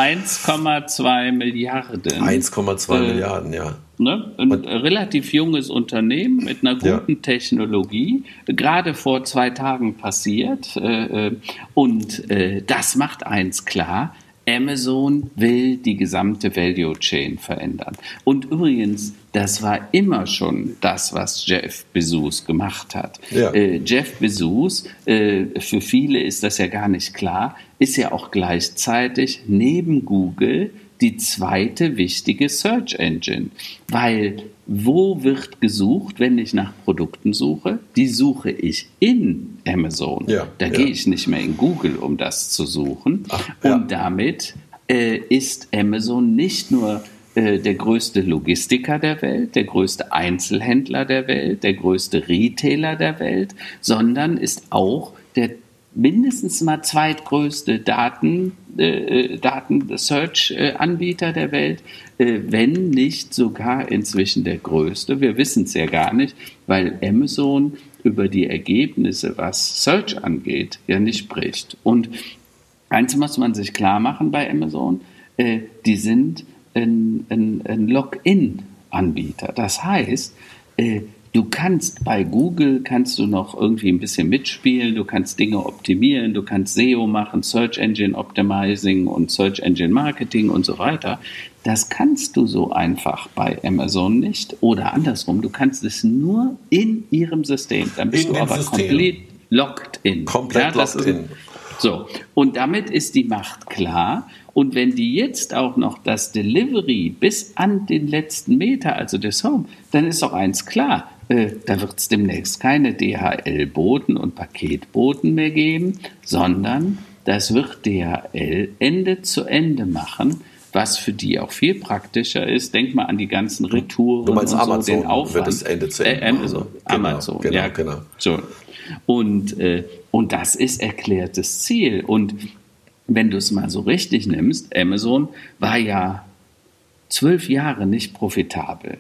1,2 Milliarden. 1,2 äh, Milliarden, ja. Ne? Ein Und, relativ junges Unternehmen mit einer guten ja. Technologie, gerade vor zwei Tagen passiert. Äh, äh, und äh, das macht eins klar, Amazon will die gesamte Value Chain verändern. Und übrigens, das war immer schon das, was Jeff Bezos gemacht hat. Ja. Äh, Jeff Bezos, äh, für viele ist das ja gar nicht klar, ist ja auch gleichzeitig neben Google die zweite wichtige Search Engine, weil wo wird gesucht, wenn ich nach Produkten suche? Die suche ich in Amazon. Ja, da ja. gehe ich nicht mehr in Google, um das zu suchen. Ach, ja. Und damit äh, ist Amazon nicht nur äh, der größte Logistiker der Welt, der größte Einzelhändler der Welt, der größte Retailer der Welt, sondern ist auch der mindestens mal zweitgrößte Daten, äh, Daten-Search-Anbieter der Welt, äh, wenn nicht sogar inzwischen der größte. Wir wissen es ja gar nicht, weil Amazon über die Ergebnisse, was Search angeht, ja nicht spricht. Und eins muss man sich klar machen bei Amazon, äh, die sind ein, ein, ein Login-Anbieter. Das heißt, äh, Du kannst bei Google kannst du noch irgendwie ein bisschen mitspielen, du kannst Dinge optimieren, du kannst SEO machen, Search Engine Optimizing und Search Engine Marketing und so weiter. Das kannst du so einfach bei Amazon nicht oder andersrum, du kannst es nur in ihrem System. Dann bist in du aber System. komplett locked in. Komplett ja, locked in. So, und damit ist die Macht klar. Und wenn die jetzt auch noch das Delivery bis an den letzten Meter, also das Home, dann ist doch eins klar äh, da wird es demnächst keine DHL-Boten und Paketboten mehr geben, sondern das wird DHL Ende zu Ende machen, was für die auch viel praktischer ist. Denk mal an die ganzen Retouren du meinst und Amazon so, den Aufwand. Wird das Ende zu Ende äh, Amazon, genau, Amazon, genau, ja, genau. So. Und, äh, und das ist erklärtes Ziel. Und wenn du es mal so richtig nimmst, Amazon war ja zwölf Jahre nicht profitabel.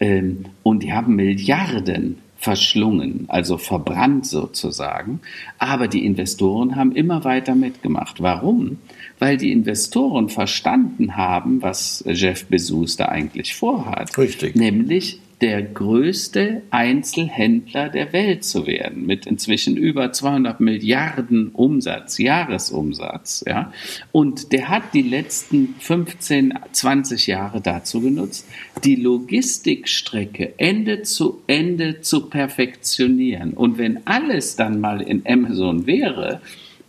Ähm, und die haben Milliarden verschlungen, also verbrannt sozusagen. Aber die Investoren haben immer weiter mitgemacht. Warum? Weil die Investoren verstanden haben, was Jeff Bezos da eigentlich vorhat. Richtig. Nämlich der größte Einzelhändler der Welt zu werden, mit inzwischen über 200 Milliarden Umsatz, Jahresumsatz. Ja? Und der hat die letzten 15, 20 Jahre dazu genutzt, die Logistikstrecke Ende zu Ende zu perfektionieren. Und wenn alles dann mal in Amazon wäre,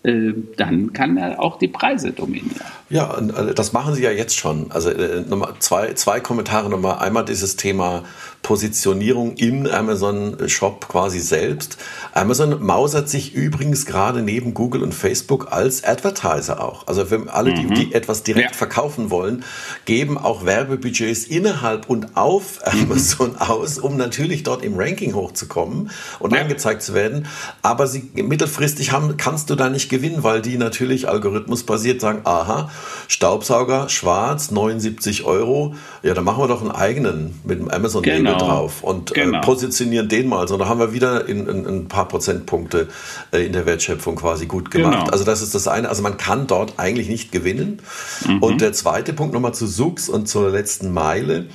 äh, dann kann er auch die Preise dominieren. Ja, äh, das machen sie ja jetzt schon. Also äh, zwei, zwei Kommentare nochmal. Einmal dieses Thema Positionierung im Amazon Shop quasi selbst. Amazon mausert sich übrigens gerade neben Google und Facebook als Advertiser auch. Also wenn alle, die, mhm. die etwas direkt ja. verkaufen wollen, geben auch Werbebudgets innerhalb und auf mhm. Amazon aus, um natürlich dort im Ranking hochzukommen und ja. angezeigt zu werden. Aber sie mittelfristig haben, kannst du da nicht gewinnen, weil die natürlich algorithmusbasiert sagen, aha, Staubsauger schwarz, 79 Euro, ja, dann machen wir doch einen eigenen mit dem Amazon genau genau. drauf und äh, genau. äh, positionieren den mal. So, da haben wir wieder in, in, in ein paar Prozentpunkte äh, in der Wertschöpfung quasi gut gemacht. Genau. Also das ist das eine. Also man kann dort eigentlich nicht gewinnen. Mhm. Und der zweite Punkt nochmal zu Sux und zur letzten Meile.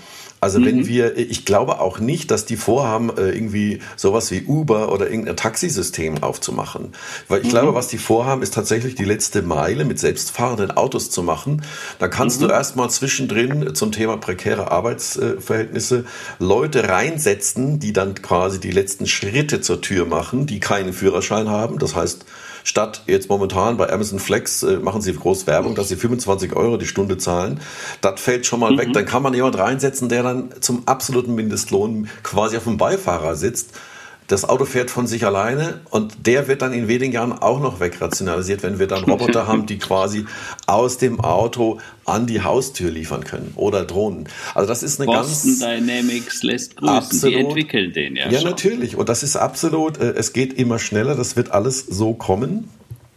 Also mhm. wenn wir, ich glaube auch nicht, dass die vorhaben, äh, irgendwie sowas wie Uber oder irgendein Taxisystem aufzumachen. Weil ich mhm. glaube, was die vorhaben, ist tatsächlich die letzte Meile mit selbstfahrenden Autos zu machen. Da kannst mhm. du erstmal zwischendrin zum Thema prekäre Arbeitsverhältnisse Leute reinsetzen, die dann quasi die letzten Schritte zur Tür machen, die keinen Führerschein haben. Das heißt, statt jetzt momentan bei Amazon Flex äh, machen sie groß Werbung, dass sie 25 Euro die Stunde zahlen. Das fällt schon mal mhm. weg. Dann kann man jemand reinsetzen, der dann zum absoluten Mindestlohn quasi auf dem Beifahrer sitzt das Auto fährt von sich alleine und der wird dann in wenigen Jahren auch noch wegrationalisiert, wenn wir dann Roboter [laughs] haben, die quasi aus dem Auto an die Haustür liefern können oder Drohnen. Also das ist eine Boston ganz Dynamics lässt grüßen, absolut, die entwickeln den ja. Ja, schon. natürlich und das ist absolut, äh, es geht immer schneller, das wird alles so kommen.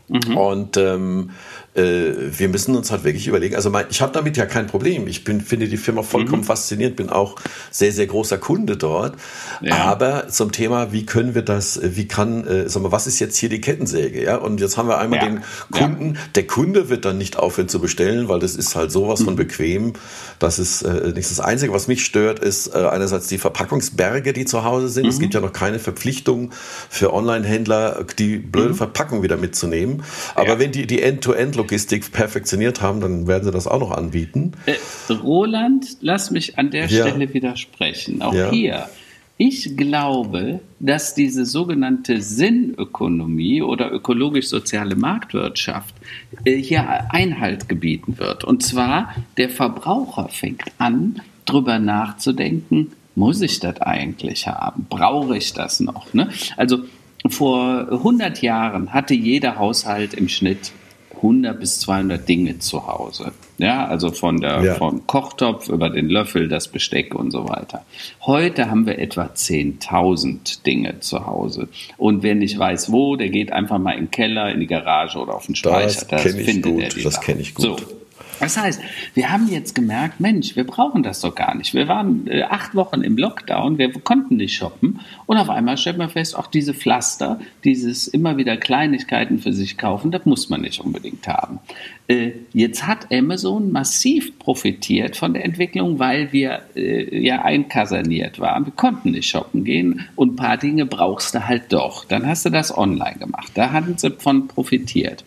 Mhm. Und ähm, äh, wir müssen uns halt wirklich überlegen. Also mein, ich habe damit ja kein Problem. Ich bin, finde die Firma vollkommen mhm. faszinierend, bin auch sehr, sehr großer Kunde dort. Ja. Aber zum Thema, wie können wir das, wie kann, äh, sag mal, was ist jetzt hier die Kettensäge? Ja, und jetzt haben wir einmal ja. den Kunden. Ja. Der Kunde wird dann nicht aufhören zu bestellen, weil das ist halt sowas mhm. von bequem. Das ist äh, nicht das Einzige, was mich stört, ist äh, einerseits die Verpackungsberge, die zu Hause sind. Mhm. Es gibt ja noch keine Verpflichtung für Online-Händler, die blöde mhm. Verpackung wieder mitzunehmen. Aber wenn die die End-to-End Logistik perfektioniert haben, dann werden sie das auch noch anbieten. Äh, Roland, lass mich an der ja. Stelle widersprechen. Auch ja. hier. Ich glaube, dass diese sogenannte Sinnökonomie oder ökologisch-soziale Marktwirtschaft äh, hier Einhalt gebieten wird. Und zwar der Verbraucher fängt an, darüber nachzudenken, muss ich das eigentlich haben? Brauche ich das noch? Ne? Also vor 100 Jahren hatte jeder Haushalt im Schnitt 100 bis 200 Dinge zu Hause. Ja, also von der, ja. vom Kochtopf über den Löffel, das Besteck und so weiter. Heute haben wir etwa 10.000 Dinge zu Hause. Und wer nicht weiß wo, der geht einfach mal in den Keller, in die Garage oder auf den Speicher. Das, das findet er die Das kenne ich gut. So. Das heißt, wir haben jetzt gemerkt, Mensch, wir brauchen das doch gar nicht. Wir waren äh, acht Wochen im Lockdown, wir konnten nicht shoppen und auf einmal stellt man fest, auch diese Pflaster, dieses immer wieder Kleinigkeiten für sich kaufen, das muss man nicht unbedingt haben. Äh, jetzt hat Amazon massiv profitiert von der Entwicklung, weil wir äh, ja einkaserniert waren. Wir konnten nicht shoppen gehen und ein paar Dinge brauchst du halt doch. Dann hast du das online gemacht. Da hatten sie von profitiert.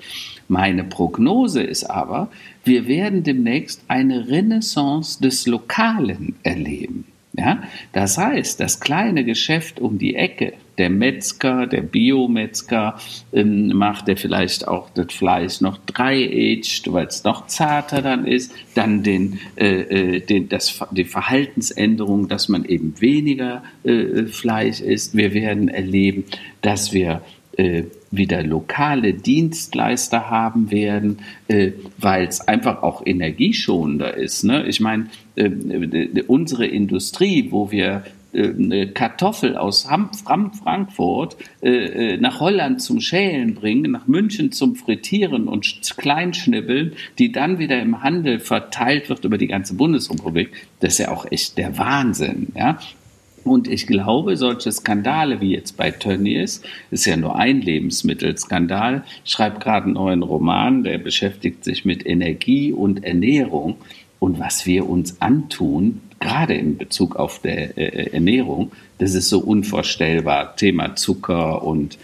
Meine Prognose ist aber, wir werden demnächst eine Renaissance des Lokalen erleben. Ja? Das heißt, das kleine Geschäft um die Ecke, der Metzger, der Biometzger ähm, macht, der vielleicht auch das Fleisch noch dry-aged, weil es noch zarter dann ist, dann den, äh, äh, den, das, die Verhaltensänderung, dass man eben weniger äh, Fleisch isst. Wir werden erleben, dass wir äh, wieder lokale Dienstleister haben werden, äh, weil es einfach auch energieschonender ist. Ne? Ich meine, äh, unsere Industrie, wo wir äh, Kartoffel aus Frankfurt äh, äh, nach Holland zum Schälen bringen, nach München zum Frittieren und Kleinschnibbeln, die dann wieder im Handel verteilt wird über die ganze Bundesrepublik, das ist ja auch echt der Wahnsinn. Ja? Und ich glaube, solche Skandale wie jetzt bei Tönnies, ist ja nur ein Lebensmittelskandal, schreibt gerade einen neuen Roman, der beschäftigt sich mit Energie und Ernährung. Und was wir uns antun, gerade in Bezug auf der äh, Ernährung, das ist so unvorstellbar. Thema Zucker und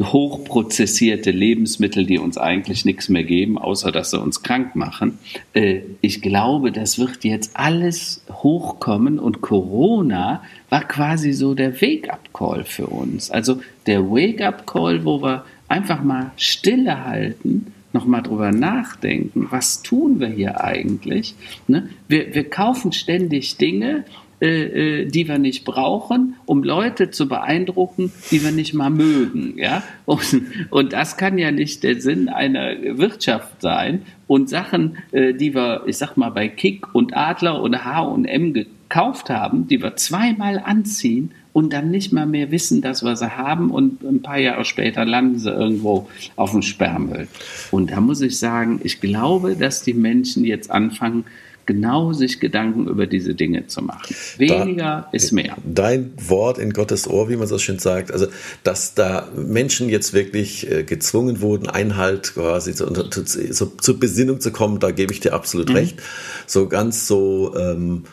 hochprozessierte Lebensmittel, die uns eigentlich nichts mehr geben, außer dass sie uns krank machen. Äh, ich glaube, das wird jetzt alles hochkommen und Corona war quasi so der Wake-up-Call für uns. Also der Wake-up-Call, wo wir einfach mal Stille halten, nochmal drüber nachdenken, was tun wir hier eigentlich? Ne? Wir, wir kaufen ständig Dinge, äh, äh, die wir nicht brauchen, um Leute zu beeindrucken, die wir nicht mal mögen. Ja? Und, und das kann ja nicht der Sinn einer Wirtschaft sein. Und Sachen, äh, die wir, ich sag mal, bei Kick und Adler und H&M gekauft haben, die wir zweimal anziehen und dann nicht mal mehr wissen, dass wir sie haben und ein paar Jahre später landen sie irgendwo auf dem Sperrmüll. Und da muss ich sagen, ich glaube, dass die Menschen jetzt anfangen, genau sich Gedanken über diese Dinge zu machen. Weniger da, ist mehr. Dein Wort in Gottes Ohr, wie man so schön sagt, also dass da Menschen jetzt wirklich äh, gezwungen wurden, Einhalt quasi zu, zu, zu, zur Besinnung zu kommen, da gebe ich dir absolut mhm. recht. So ganz so ähm,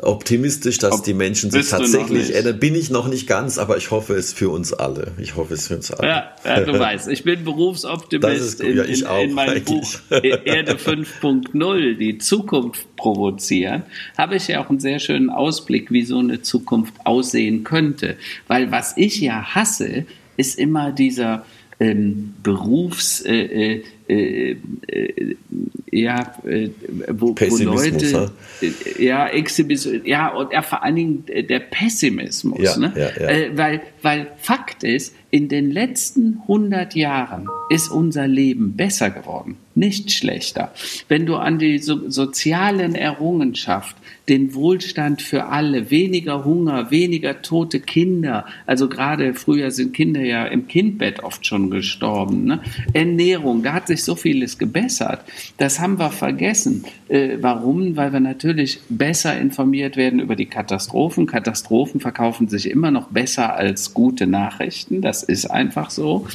optimistisch, dass Ob, die Menschen sich tatsächlich ändern. Bin ich noch nicht ganz, aber ich hoffe es für uns alle. Ich hoffe es für uns alle. Ja, ja du weißt, ich bin Berufsoptimist in, ja, in, in, meinem Buch Erde 5.0, die Zukunft provozieren, habe ich ja auch einen sehr schönen Ausblick, wie so eine Zukunft aussehen könnte. Weil was ich ja hasse, ist immer dieser ähm, Berufs, äh, äh, äh, äh ja, äh, wo, wo Leute, äh, ja, Exhibition, ja, und ja, vor allen Dingen der Pessimismus, ja, ne? Ja, ja. Äh, weil, weil Fakt ist, in den letzten 100 Jahren ist unser Leben besser geworden, nicht schlechter. Wenn du an die so, sozialen Errungenschaft, den Wohlstand für alle, weniger Hunger, weniger tote Kinder, also gerade früher sind Kinder ja im Kindbett oft schon gestorben, ne? Ernährung, da hat sich so vieles gebessert. Das haben wir vergessen. Äh, warum? Weil wir natürlich besser informiert werden über die Katastrophen. Katastrophen verkaufen sich immer noch besser als gute Nachrichten. Das ist einfach so.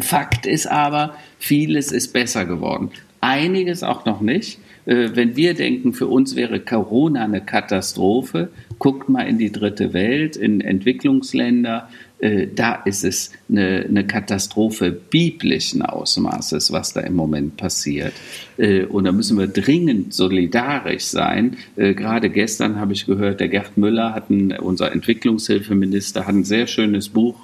Fakt ist aber, vieles ist besser geworden. Einiges auch noch nicht. Äh, wenn wir denken, für uns wäre Corona eine Katastrophe, guckt mal in die dritte Welt, in Entwicklungsländer, äh, da ist es eine, eine, Katastrophe biblischen Ausmaßes, was da im Moment passiert. Äh, und da müssen wir dringend solidarisch sein. Äh, gerade gestern habe ich gehört, der Gerd Müller, hat ein, unser Entwicklungshilfeminister, hat ein sehr schönes Buch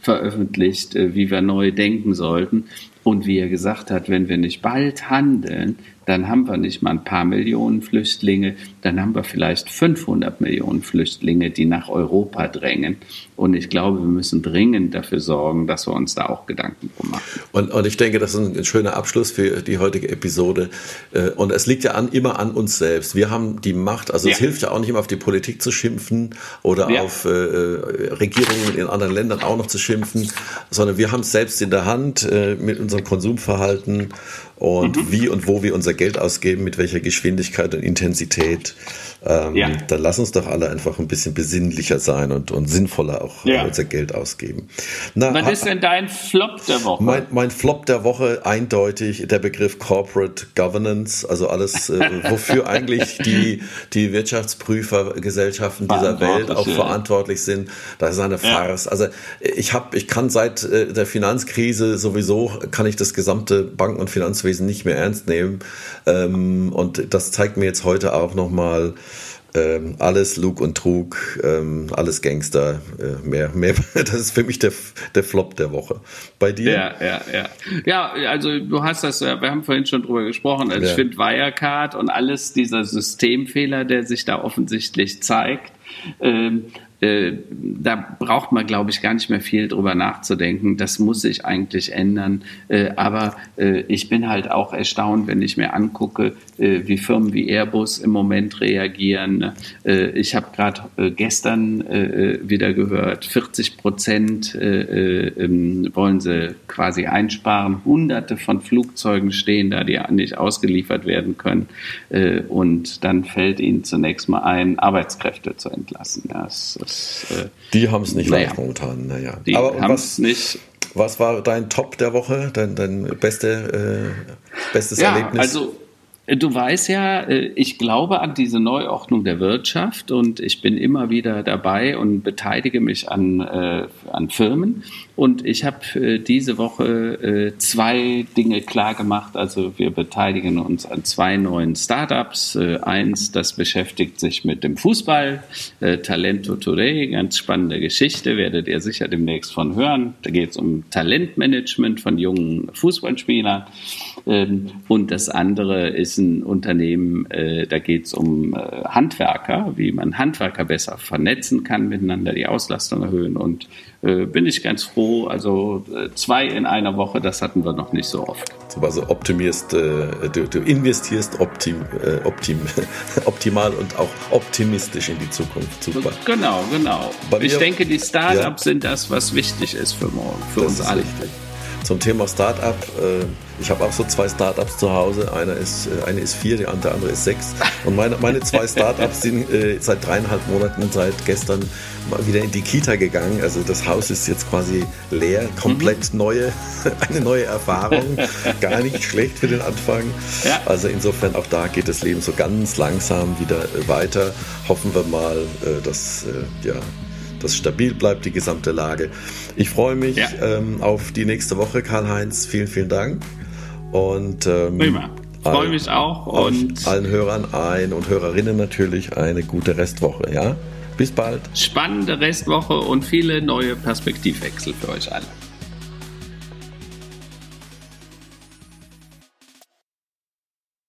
veröffentlicht, wie wir neu denken sollten. Und wie er gesagt hat, wenn wir nicht bald handeln, dann haben wir nicht mal ein paar Millionen Flüchtlinge, dann haben wir vielleicht 500 Millionen Flüchtlinge, die nach Europa drängen. Und ich glaube, wir müssen dringend dafür sorgen, dass wir uns da auch Gedanken drum machen. Und, und ich denke, das ist ein schöner Abschluss für die heutige Episode. Äh, und es liegt ja an, immer an uns selbst. Wir haben die Macht, also ja. es hilft ja auch nicht immer auf die Politik zu schimpfen oder ja. auf äh, äh, Regierungen in anderen Ländern auch noch zu schimpfen, sondern wir haben es selbst in der Hand äh, mit unserem Konsumverhalten und mhm. wie und wo wir unser Geld ausgeben, mit welcher Geschwindigkeit und Intensität. Ähm, ja. Dann lass uns doch alle einfach ein bisschen besinnlicher sein und, und sinnvoller auch ja. unser Geld ausgeben. Na, Was ist denn dein Flop der Woche? Mein, mein, Flop der Woche eindeutig der Begriff Corporate Governance, also alles, äh, [laughs] wofür eigentlich die, die Wirtschaftsprüfergesellschaften dieser Welt auch ja. verantwortlich sind. Das ist eine Farce. Also ich habe, ich kann seit äh, der Finanzkrise sowieso, kann ich das gesamte Banken- und Finanzwesen Rechnungswesen nicht mehr ernst nehmen. Ähm, und das zeigt mir jetzt heute auch nochmal, ähm, alles Lug und Trug, ähm, alles Gangster, äh, mehr, mehr, [laughs] das ist für mich der, der Flop der Woche. Bei dir? Ja, ja, ja. Ja, also du hast das, wir haben vorhin schon drüber gesprochen, also ja. ich finde Wirecard und alles dieser Systemfehler, der sich da offensichtlich zeigt, ähm, äh, da braucht man, glaube ich, gar nicht mehr viel drüber nachzudenken. Das muss sich eigentlich ändern. Äh, aber äh, ich bin halt auch erstaunt, wenn ich mir angucke, äh, wie Firmen wie Airbus im Moment reagieren. Äh, ich habe gerade gestern wieder gehört, 40 Prozent ähm, wollen sie quasi einsparen. Hunderte von Flugzeugen stehen da, die nicht ausgeliefert werden können. und dann fällt ihnen zunächst mal ein, Arbeitskräfte zu entlassen. Ja, das, das, die haben es nicht naja, leicht momentan. Naja. Die haben es nicht. Was war dein Top der Woche, dein, dein beste, äh, bestes ja, Erlebnis? Also Du weißt ja, äh, ich glaube an diese Neuordnung der Wirtschaft und ich bin immer wieder dabei und beteilige mich an, äh, an Firmen. Und ich habe äh, diese Woche äh, zwei Dinge klar gemacht. Also wir beteiligen uns an zwei neuen Startups. Äh, eins, das beschäftigt sich mit dem Fußball. Äh, Talento Today, ganz spannende Geschichte, werdet ihr sicher demnächst von hören. Da geht es um Talentmanagement von jungen Fußballspielern. Ähm, und das andere ist Unternehmen, äh, da geht es um äh, Handwerker, wie man Handwerker besser vernetzen kann, miteinander die Auslastung erhöhen. Und äh, bin ich ganz froh. Also zwei in einer Woche, das hatten wir noch nicht so oft. Also optimierst, du, du investierst optim, optim, [laughs] optimal und auch optimistisch in die Zukunft. Super. Genau, genau. Bei ich denke, die Startups ja. sind das, was wichtig ist für morgen, für das uns alle. Richtig. Zum Thema Startup. Äh, ich habe auch so zwei Startups zu Hause. Einer ist, äh, eine ist vier, der andere ist sechs. Und meine, meine zwei [laughs] Startups sind äh, seit dreieinhalb Monaten, seit gestern mal wieder in die Kita gegangen. Also das Haus ist jetzt quasi leer, komplett mhm. neue, [laughs] eine neue Erfahrung. [laughs] Gar nicht schlecht für den Anfang. Ja. Also insofern auch da geht das Leben so ganz langsam wieder weiter. Hoffen wir mal, dass ja, das stabil bleibt, die gesamte Lage. Ich freue mich ja. ähm, auf die nächste Woche, Karl-Heinz. Vielen, vielen Dank. Und ähm, Prima. Freue mich auch. Und allen Hörern ein und Hörerinnen natürlich eine gute Restwoche. Ja? Bis bald. Spannende Restwoche und viele neue Perspektivwechsel für euch alle.